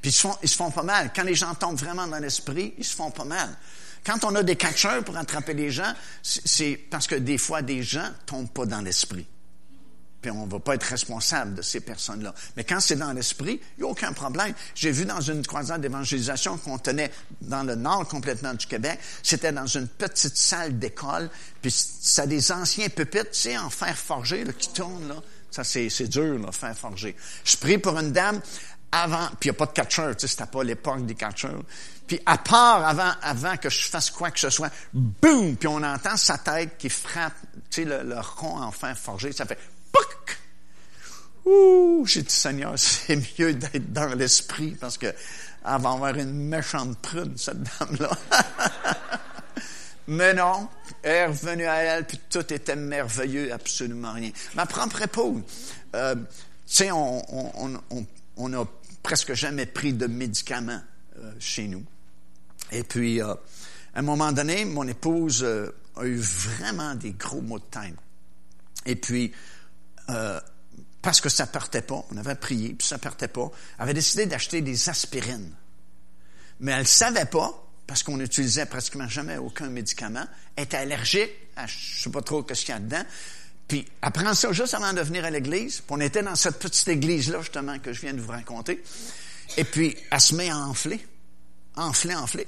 Puis ils se, font, ils se font pas mal. Quand les gens tombent vraiment dans l'esprit, ils se font pas mal. Quand on a des catcheurs pour attraper les gens, c'est parce que des fois, des gens tombent pas dans l'esprit. Puis on ne va pas être responsable de ces personnes-là. Mais quand c'est dans l'esprit, il n'y a aucun problème. J'ai vu dans une croisade d'évangélisation qu'on tenait dans le nord complètement du Québec, c'était dans une petite salle d'école, puis ça des anciens pupitres, tu sais, en fer forgé, là, qui tournent, là. Ça, c'est, dur, là, fer forgé. Je prie pour une dame avant, puis il n'y a pas de catcheur, tu sais, c'était pas l'époque des catcheurs. Puis à part avant, avant que je fasse quoi que ce soit, boum, puis on entend sa tête qui frappe, tu sais, le, le rond en fer forgé, ça fait Pouc! Ouh, j'ai dit, Seigneur, c'est mieux d'être dans l'esprit parce que va avoir une méchante prune, cette dame-là. Mais non, elle est revenue à elle, puis tout était merveilleux, absolument rien. Ma propre épouse, euh, tu sais, on, on, presque jamais pris de médicaments euh, chez nous. Et puis, euh, à un moment donné, mon épouse a eu vraiment des gros maux de tête. Et puis, euh, parce que ça partait pas, on avait prié, puis ça partait pas, avait décidé d'acheter des aspirines. Mais elle savait pas, parce qu'on n'utilisait pratiquement jamais aucun médicament, était allergique à je sais pas trop ce qu'il y a dedans. Puis elle prend ça juste avant de venir à l'église, puis on était dans cette petite église-là, justement, que je viens de vous raconter. Et puis, elle se met à enfler. Enfler, enfler.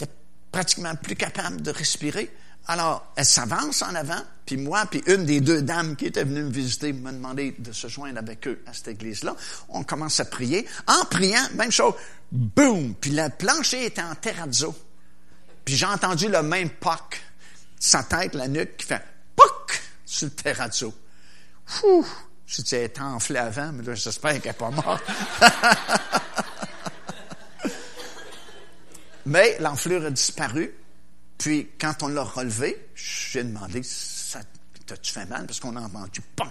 Elle pratiquement plus capable de respirer. Alors, elle s'avance en avant, puis moi, puis une des deux dames qui étaient venues me visiter m'a demandé de se joindre avec eux à cette église-là. On commence à prier. En priant, même chose, boum, puis le plancher était en terrazzo. Puis j'ai entendu le même poc, sa tête, la nuque, qui fait poc sur le terrazzo. Ouh! Je dit, elle enflée avant, mais là, j'espère qu'elle n'est pas morte. mais l'enflure a disparu. Puis, quand on l'a relevé, j'ai demandé, ça, t'as-tu fait mal? Parce qu'on a entendu, POM!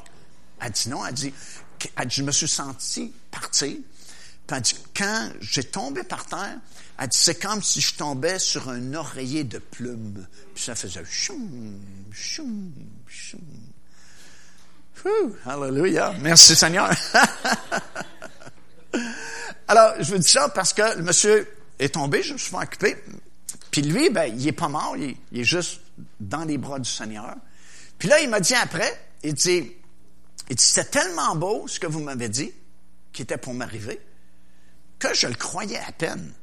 Elle dit non, elle dit, je me suis senti partir. Puis dit, quand j'ai tombé par terre, elle dit, c'est comme si je tombais sur un oreiller de plumes. Puis ça faisait choum, choum, choum. Hallelujah. Merci Seigneur. Alors, je vous dis ça parce que le monsieur est tombé, je me suis fait occuper, puis lui, ben, il est pas mort, il, est juste dans les bras du Seigneur. Puis là, il m'a dit après, il dit, il dit, c'était tellement beau ce que vous m'avez dit, qui était pour m'arriver, que je le croyais à peine.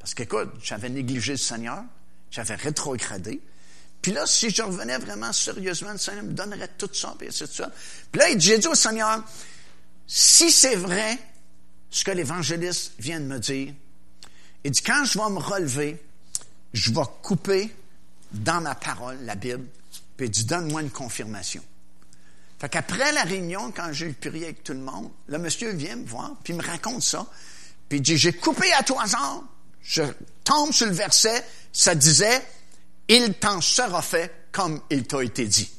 Parce qu'écoute, j'avais négligé le Seigneur, j'avais rétrogradé. Puis là, si je revenais vraiment sérieusement, le Seigneur me donnerait tout ça, puis c'est ça. Puis là, j'ai dit au Seigneur, si c'est vrai ce que l'évangéliste vient de me dire, il dit, quand je vais me relever, je vais couper dans ma parole la Bible, puis il dit, donne-moi une confirmation. Fait qu'après la réunion, quand j'ai prié avec tout le monde, le monsieur vient me voir, puis il me raconte ça, puis il dit, j'ai coupé à toi ans, je tombe sur le verset, ça disait, il t'en sera fait comme il t'a été dit.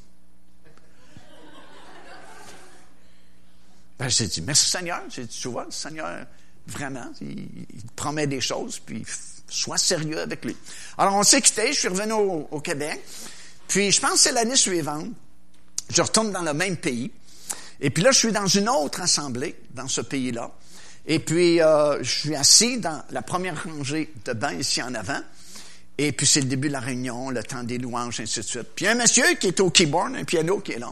Ben, j'ai dit, merci Seigneur. J'ai dit, tu vois, le Seigneur, vraiment, il, il promet des choses, puis Sois sérieux avec lui. Alors, on s'est quitté, je suis revenu au, Québec. Puis, je pense que c'est l'année suivante. Je retourne dans le même pays. Et puis là, je suis dans une autre assemblée dans ce pays-là. Et puis, euh, je suis assis dans la première rangée de bancs ici en avant. Et puis, c'est le début de la réunion, le temps des louanges, ainsi de suite. Puis, un monsieur qui est au keyboard, un piano qui est là.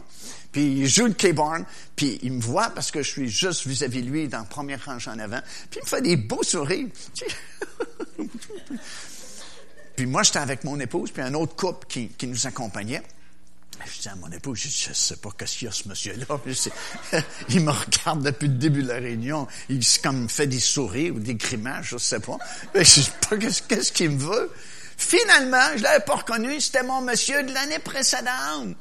Puis il joue le keyboard, puis il me voit parce que je suis juste vis-à-vis de lui dans la première rangée en avant. Puis il me fait des beaux sourires. puis moi, j'étais avec mon épouse, puis un autre couple qui, nous accompagnait. Je dis à mon épouse, je, ne sais pas qu'est-ce qu'il y a ce monsieur-là. il me regarde depuis le début de la réunion. Il comme fait des sourires ou des grimaces, je sais pas. Je sais pas qu'est-ce qu'il me veut. Finalement, je l'avais pas reconnu, c'était mon monsieur de l'année précédente.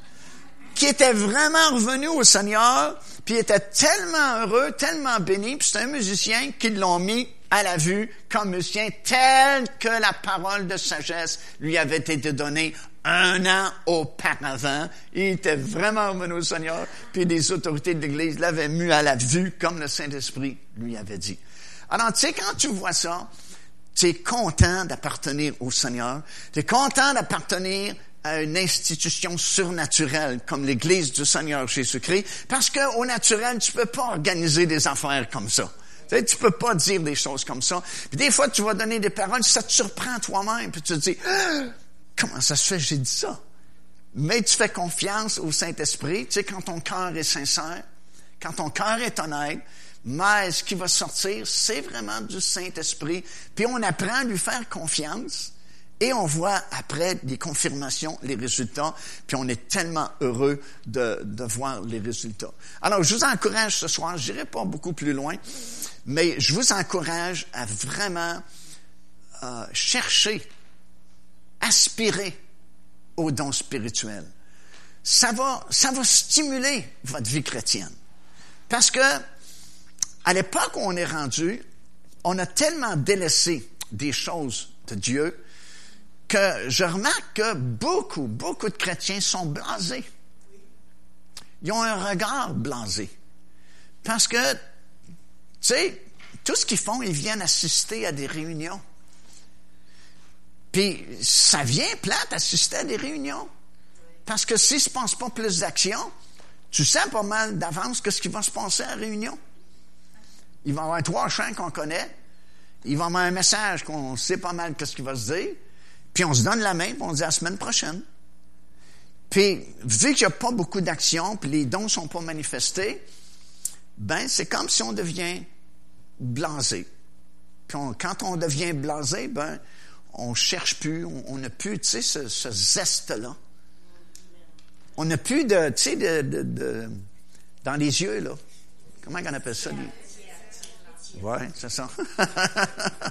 qui était vraiment revenu au Seigneur, puis était tellement heureux, tellement béni, puis c'est un musicien qui l'ont mis à la vue comme musicien tel que la parole de sagesse lui avait été donnée un an auparavant. Il était vraiment au Seigneur, puis les autorités de l'Église l'avaient mis à la vue comme le Saint-Esprit lui avait dit. Alors, tu sais, quand tu vois ça, tu es content d'appartenir au Seigneur, tu es content d'appartenir à une institution surnaturelle comme l'Église du Seigneur Jésus-Christ, parce qu'au naturel, tu peux pas organiser des affaires comme ça. Tu, sais, tu peux pas dire des choses comme ça. Puis des fois, tu vas donner des paroles, ça te surprend toi-même, puis tu te dis, ah, comment ça se fait, j'ai dit ça? Mais tu fais confiance au Saint-Esprit, tu sais, quand ton cœur est sincère, quand ton cœur est honnête, mais ce qui va sortir, c'est vraiment du Saint-Esprit. Puis on apprend à lui faire confiance et on voit après les confirmations, les résultats, puis on est tellement heureux de, de voir les résultats. Alors, je vous encourage ce soir, je n'irai pas beaucoup plus loin, mais je vous encourage à vraiment euh, chercher, aspirer aux dons spirituels. Ça va, ça va stimuler votre vie chrétienne. Parce que, à l'époque où on est rendu, on a tellement délaissé des choses de Dieu que je remarque que beaucoup, beaucoup de chrétiens sont blasés. Ils ont un regard blasé. Parce que, sais, tout ce qu'ils font, ils viennent assister à des réunions. Puis, ça vient plate assister à des réunions. Parce que ne se passe pas plus d'actions, tu sais pas mal d'avance ce qui va se passer à la réunion. Il va y avoir trois chants qu'on connaît. Il va y avoir un message qu'on sait pas mal qu'est-ce qui va se dire. Puis on se donne la main, puis on se dit à la semaine prochaine. Puis, vu qu'il n'y a pas beaucoup d'actions, puis les dons ne sont pas manifestés, ben c'est comme si on devient blasé. Puis quand on devient blasé, ben on cherche plus, on n'a plus, tu sais, ce, zeste-là. On n'a plus de, tu sais, de, de, dans les yeux, là. Comment on appelle ça? Ouais, c'est ça.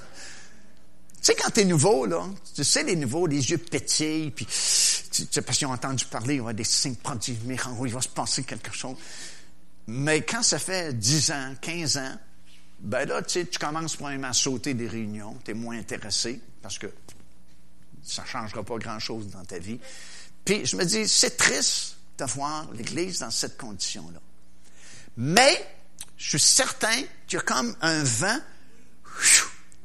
Tu sais, quand t'es nouveau, là, tu sais, les nouveaux, les yeux pétillent, puis, tu sais, parce qu'ils ont entendu parler, avoir des signes prodiges, il va se passer quelque chose. Mais quand ça fait 10 ans, 15 ans, ben là, tu sais, tu commences probablement à sauter des réunions, tu es moins intéressé, parce que ça ne changera pas grand-chose dans ta vie. Puis, je me dis, c'est triste de voir l'Église dans cette condition-là. Mais, je suis certain qu'il y a comme un vent,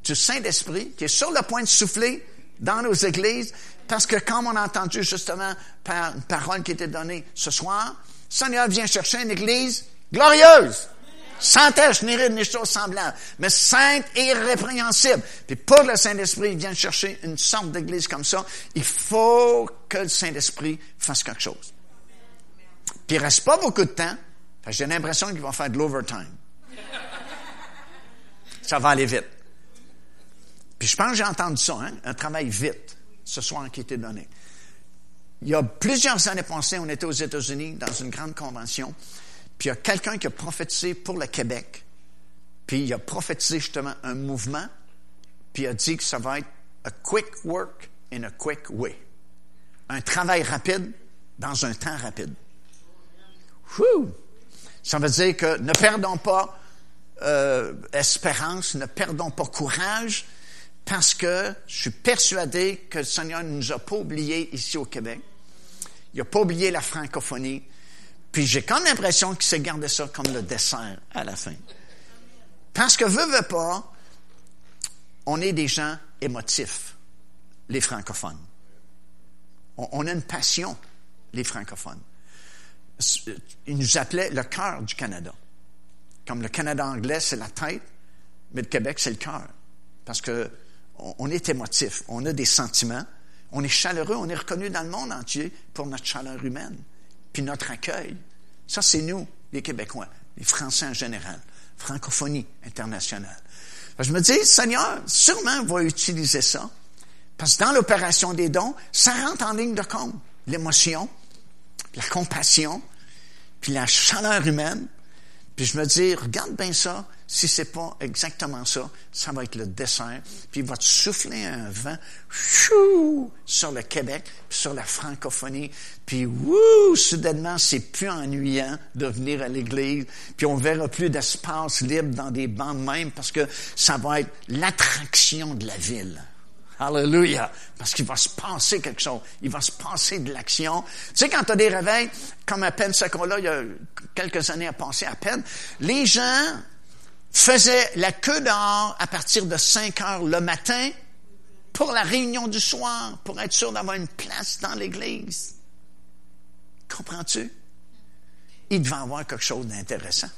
du Saint-Esprit qui est sur le point de souffler dans nos églises, parce que comme on a entendu justement par une parole qui était donnée ce soir, Seigneur vient chercher une église glorieuse, sans tache ni ride ni chose semblable, mais sainte et irrépréhensible. Puis pour le Saint-Esprit vient chercher une sorte d'église comme ça, il faut que le Saint-Esprit fasse quelque chose. Puis il reste pas beaucoup de temps, j'ai l'impression qu'il va faire de l'overtime. Ça va aller vite. Puis je pense que j'ai entendu ça, hein, un travail vite, ce soir qui était donné. Il y a plusieurs années passées, on était aux États-Unis dans une grande convention, puis il y a quelqu'un qui a prophétisé pour le Québec, puis il a prophétisé justement un mouvement, puis il a dit que ça va être a quick work in a quick way. Un travail rapide dans un temps rapide. Ça veut dire que ne perdons pas euh, espérance, ne perdons pas courage, parce que je suis persuadé que le Seigneur ne nous a pas oubliés ici au Québec. Il n'a pas oublié la francophonie. Puis j'ai comme l'impression qu'il s'est gardé ça comme le dessert à la fin. Parce que veut, veut pas, on est des gens émotifs, les francophones. On, a une passion, les francophones. Ils nous appelaient le cœur du Canada. Comme le Canada anglais, c'est la tête, mais le Québec, c'est le cœur. Parce que on est émotif, on a des sentiments, on est chaleureux, on est reconnu dans le monde entier pour notre chaleur humaine, puis notre accueil. Ça, c'est nous, les Québécois, les Français en général, francophonie internationale. Je me dis, Seigneur, sûrement va utiliser ça, parce que dans l'opération des dons, ça rentre en ligne de compte. L'émotion, la compassion, puis la chaleur humaine, Puis je me dis, regarde bien ça. Si c'est pas exactement ça, ça va être le dessert. Puis il va te souffler un vent chou, sur le Québec, sur la francophonie. Puis wouh, soudainement, c'est plus ennuyant de venir à l'église. Puis on verra plus d'espace libre dans des bancs même parce que ça va être l'attraction de la ville. Alléluia. Parce qu'il va se passer quelque chose. Il va se passer de l'action. Tu sais, quand tu as des réveils, comme à peine ce qu'on là il y a quelques années à passer à peine, les gens faisaient la queue dehors à partir de 5 heures le matin pour la réunion du soir, pour être sûr d'avoir une place dans l'église. Comprends-tu? Il devait avoir quelque chose d'intéressant.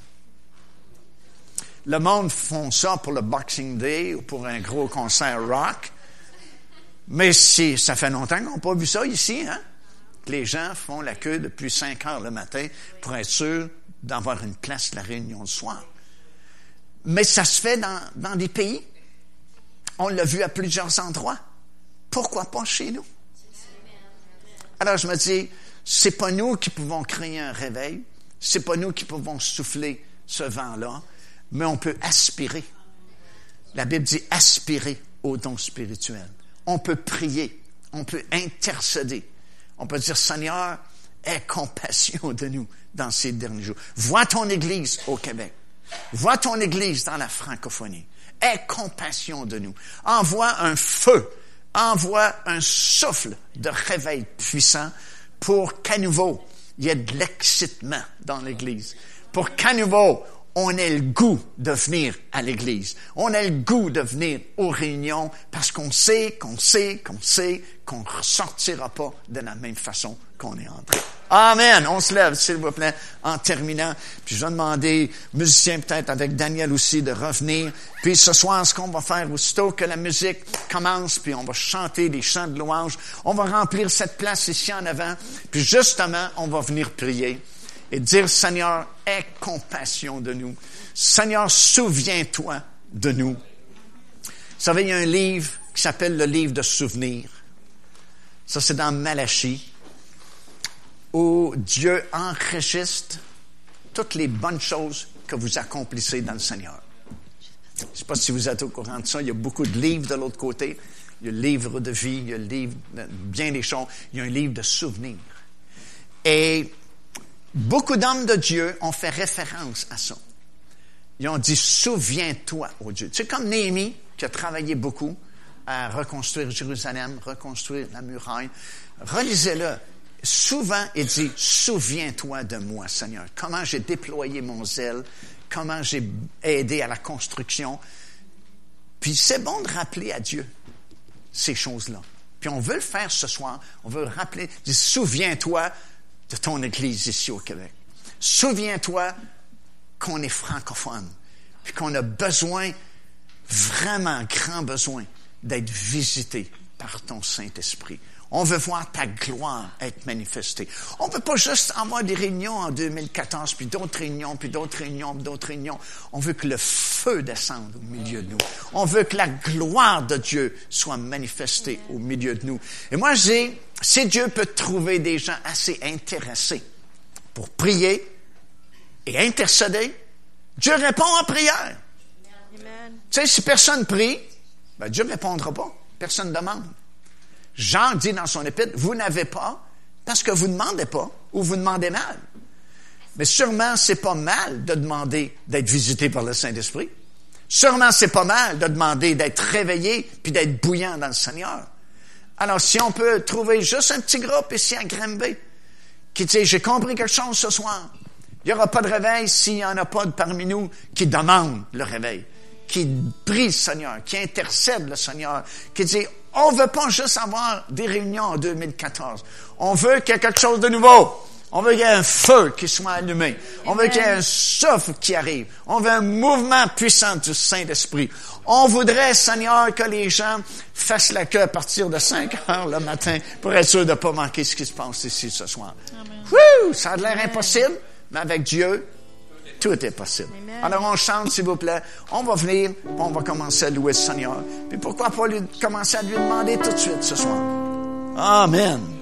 Le monde font ça pour le Boxing Day ou pour un gros concert rock. Mais si, ça fait longtemps qu'on n'a pas vu ça ici, hein? Les gens font la queue depuis 5 heures le matin pour être sûrs d'avoir une place à la réunion le soir. Mais ça se fait dans, des pays. On l'a vu à plusieurs endroits. Pourquoi pas chez nous? Alors je me dis, c'est pas nous qui pouvons créer un réveil, c'est pas nous qui pouvons souffler ce vent-là, mais on peut aspirer. La Bible dit aspirer au don spirituel on peut prier, on peut intercéder, on peut dire, Seigneur, aie compassion de nous dans ces derniers jours. Vois ton Église au Québec. Vois ton Église dans la francophonie. Aie compassion de nous. Envoie un feu, envoie un souffle de réveil puissant pour qu'à nouveau, il y ait de l'excitement dans l'Église. Pour qu'à nouveau, on ait le goût de venir à l'église. On a le goût de venir aux réunions parce qu'on sait, qu'on sait, qu'on sait qu'on ne ressortira pas de la même façon qu'on est entré. Amen. On se lève, s'il vous plaît, en terminant. Puis je vais demander, musicien peut-être avec Daniel aussi, de revenir. Puis ce soir, ce qu'on va faire, aussitôt que la musique commence, puis on va chanter des chants de louange, on va remplir cette place ici en avant. Puis justement, on va venir prier et dire, Seigneur, aie compassion de nous. Seigneur, souviens-toi de nous. Vous savez, il y a un livre qui s'appelle le livre de souvenirs. Ça, c'est dans Malachie, où Dieu enregistre toutes les bonnes choses que vous accomplissez dans le Seigneur. Je ne sais pas si vous êtes au courant de ça. Il y a beaucoup de livres de l'autre côté. Il y a le livre de vie, il y a le livre de bien des choses. Il y a un livre de souvenirs. Et Beaucoup d'hommes de Dieu ont fait référence à ça. Ils ont dit, souviens-toi, au Dieu. C'est comme Néhémie, qui a travaillé beaucoup à reconstruire Jérusalem, reconstruire la muraille. Relisez-le. Souvent, il dit, souviens-toi de moi, Seigneur. Comment j'ai déployé mon zèle, comment j'ai aidé à la construction. Puis c'est bon de rappeler à Dieu ces choses-là. Puis on veut le faire ce soir. On veut le rappeler. Souviens-toi de ton Église ici au Québec. Souviens-toi qu'on est francophone, puis qu'on a besoin, vraiment grand besoin, d'être visité par ton Saint-Esprit. On veut voir ta gloire être manifestée. On ne veut pas juste avoir des réunions en 2014, puis d'autres réunions, puis d'autres réunions, puis d'autres réunions. On veut que le feu descende au milieu de nous. On veut que la gloire de Dieu soit manifestée au milieu de nous. Et moi, j'ai si Dieu peut trouver des gens assez intéressés pour prier et intercéder, Dieu répond en prière. Tu sais, si personne prie, ben Dieu ne répondra pas. Personne ne demande. Jean dit dans son épître, vous n'avez pas parce que vous ne demandez pas ou vous demandez mal. Mais sûrement, c'est pas mal de demander d'être visité par le Saint-Esprit. Sûrement, c'est pas mal de demander d'être réveillé puis d'être bouillant dans le Seigneur. Alors, si on peut trouver juste un petit groupe ici à Grimby qui dit, j'ai compris quelque chose ce soir. Il n'y aura pas de réveil s'il n'y en a pas parmi nous qui demande le réveil, qui prie le Seigneur, qui intercède le Seigneur, qui dit, on veut pas juste avoir des réunions en 2014. On veut qu'il y ait quelque chose de nouveau. On veut qu'il y ait un feu qui soit allumé. On veut qu'il y ait un souffle qui arrive. On veut un mouvement puissant du Saint-Esprit. On voudrait, Seigneur, que les gens fassent la queue à partir de 5 heures le matin pour être sûr de ne pas manquer ce qui se passe ici ce soir. Wouh! Ça a l'air impossible, mais avec Dieu, tout est possible. Alors on chante, s'il vous plaît. On va venir, on va commencer à louer le Seigneur. Puis pourquoi pas lui, commencer à lui demander tout de suite ce soir? Amen.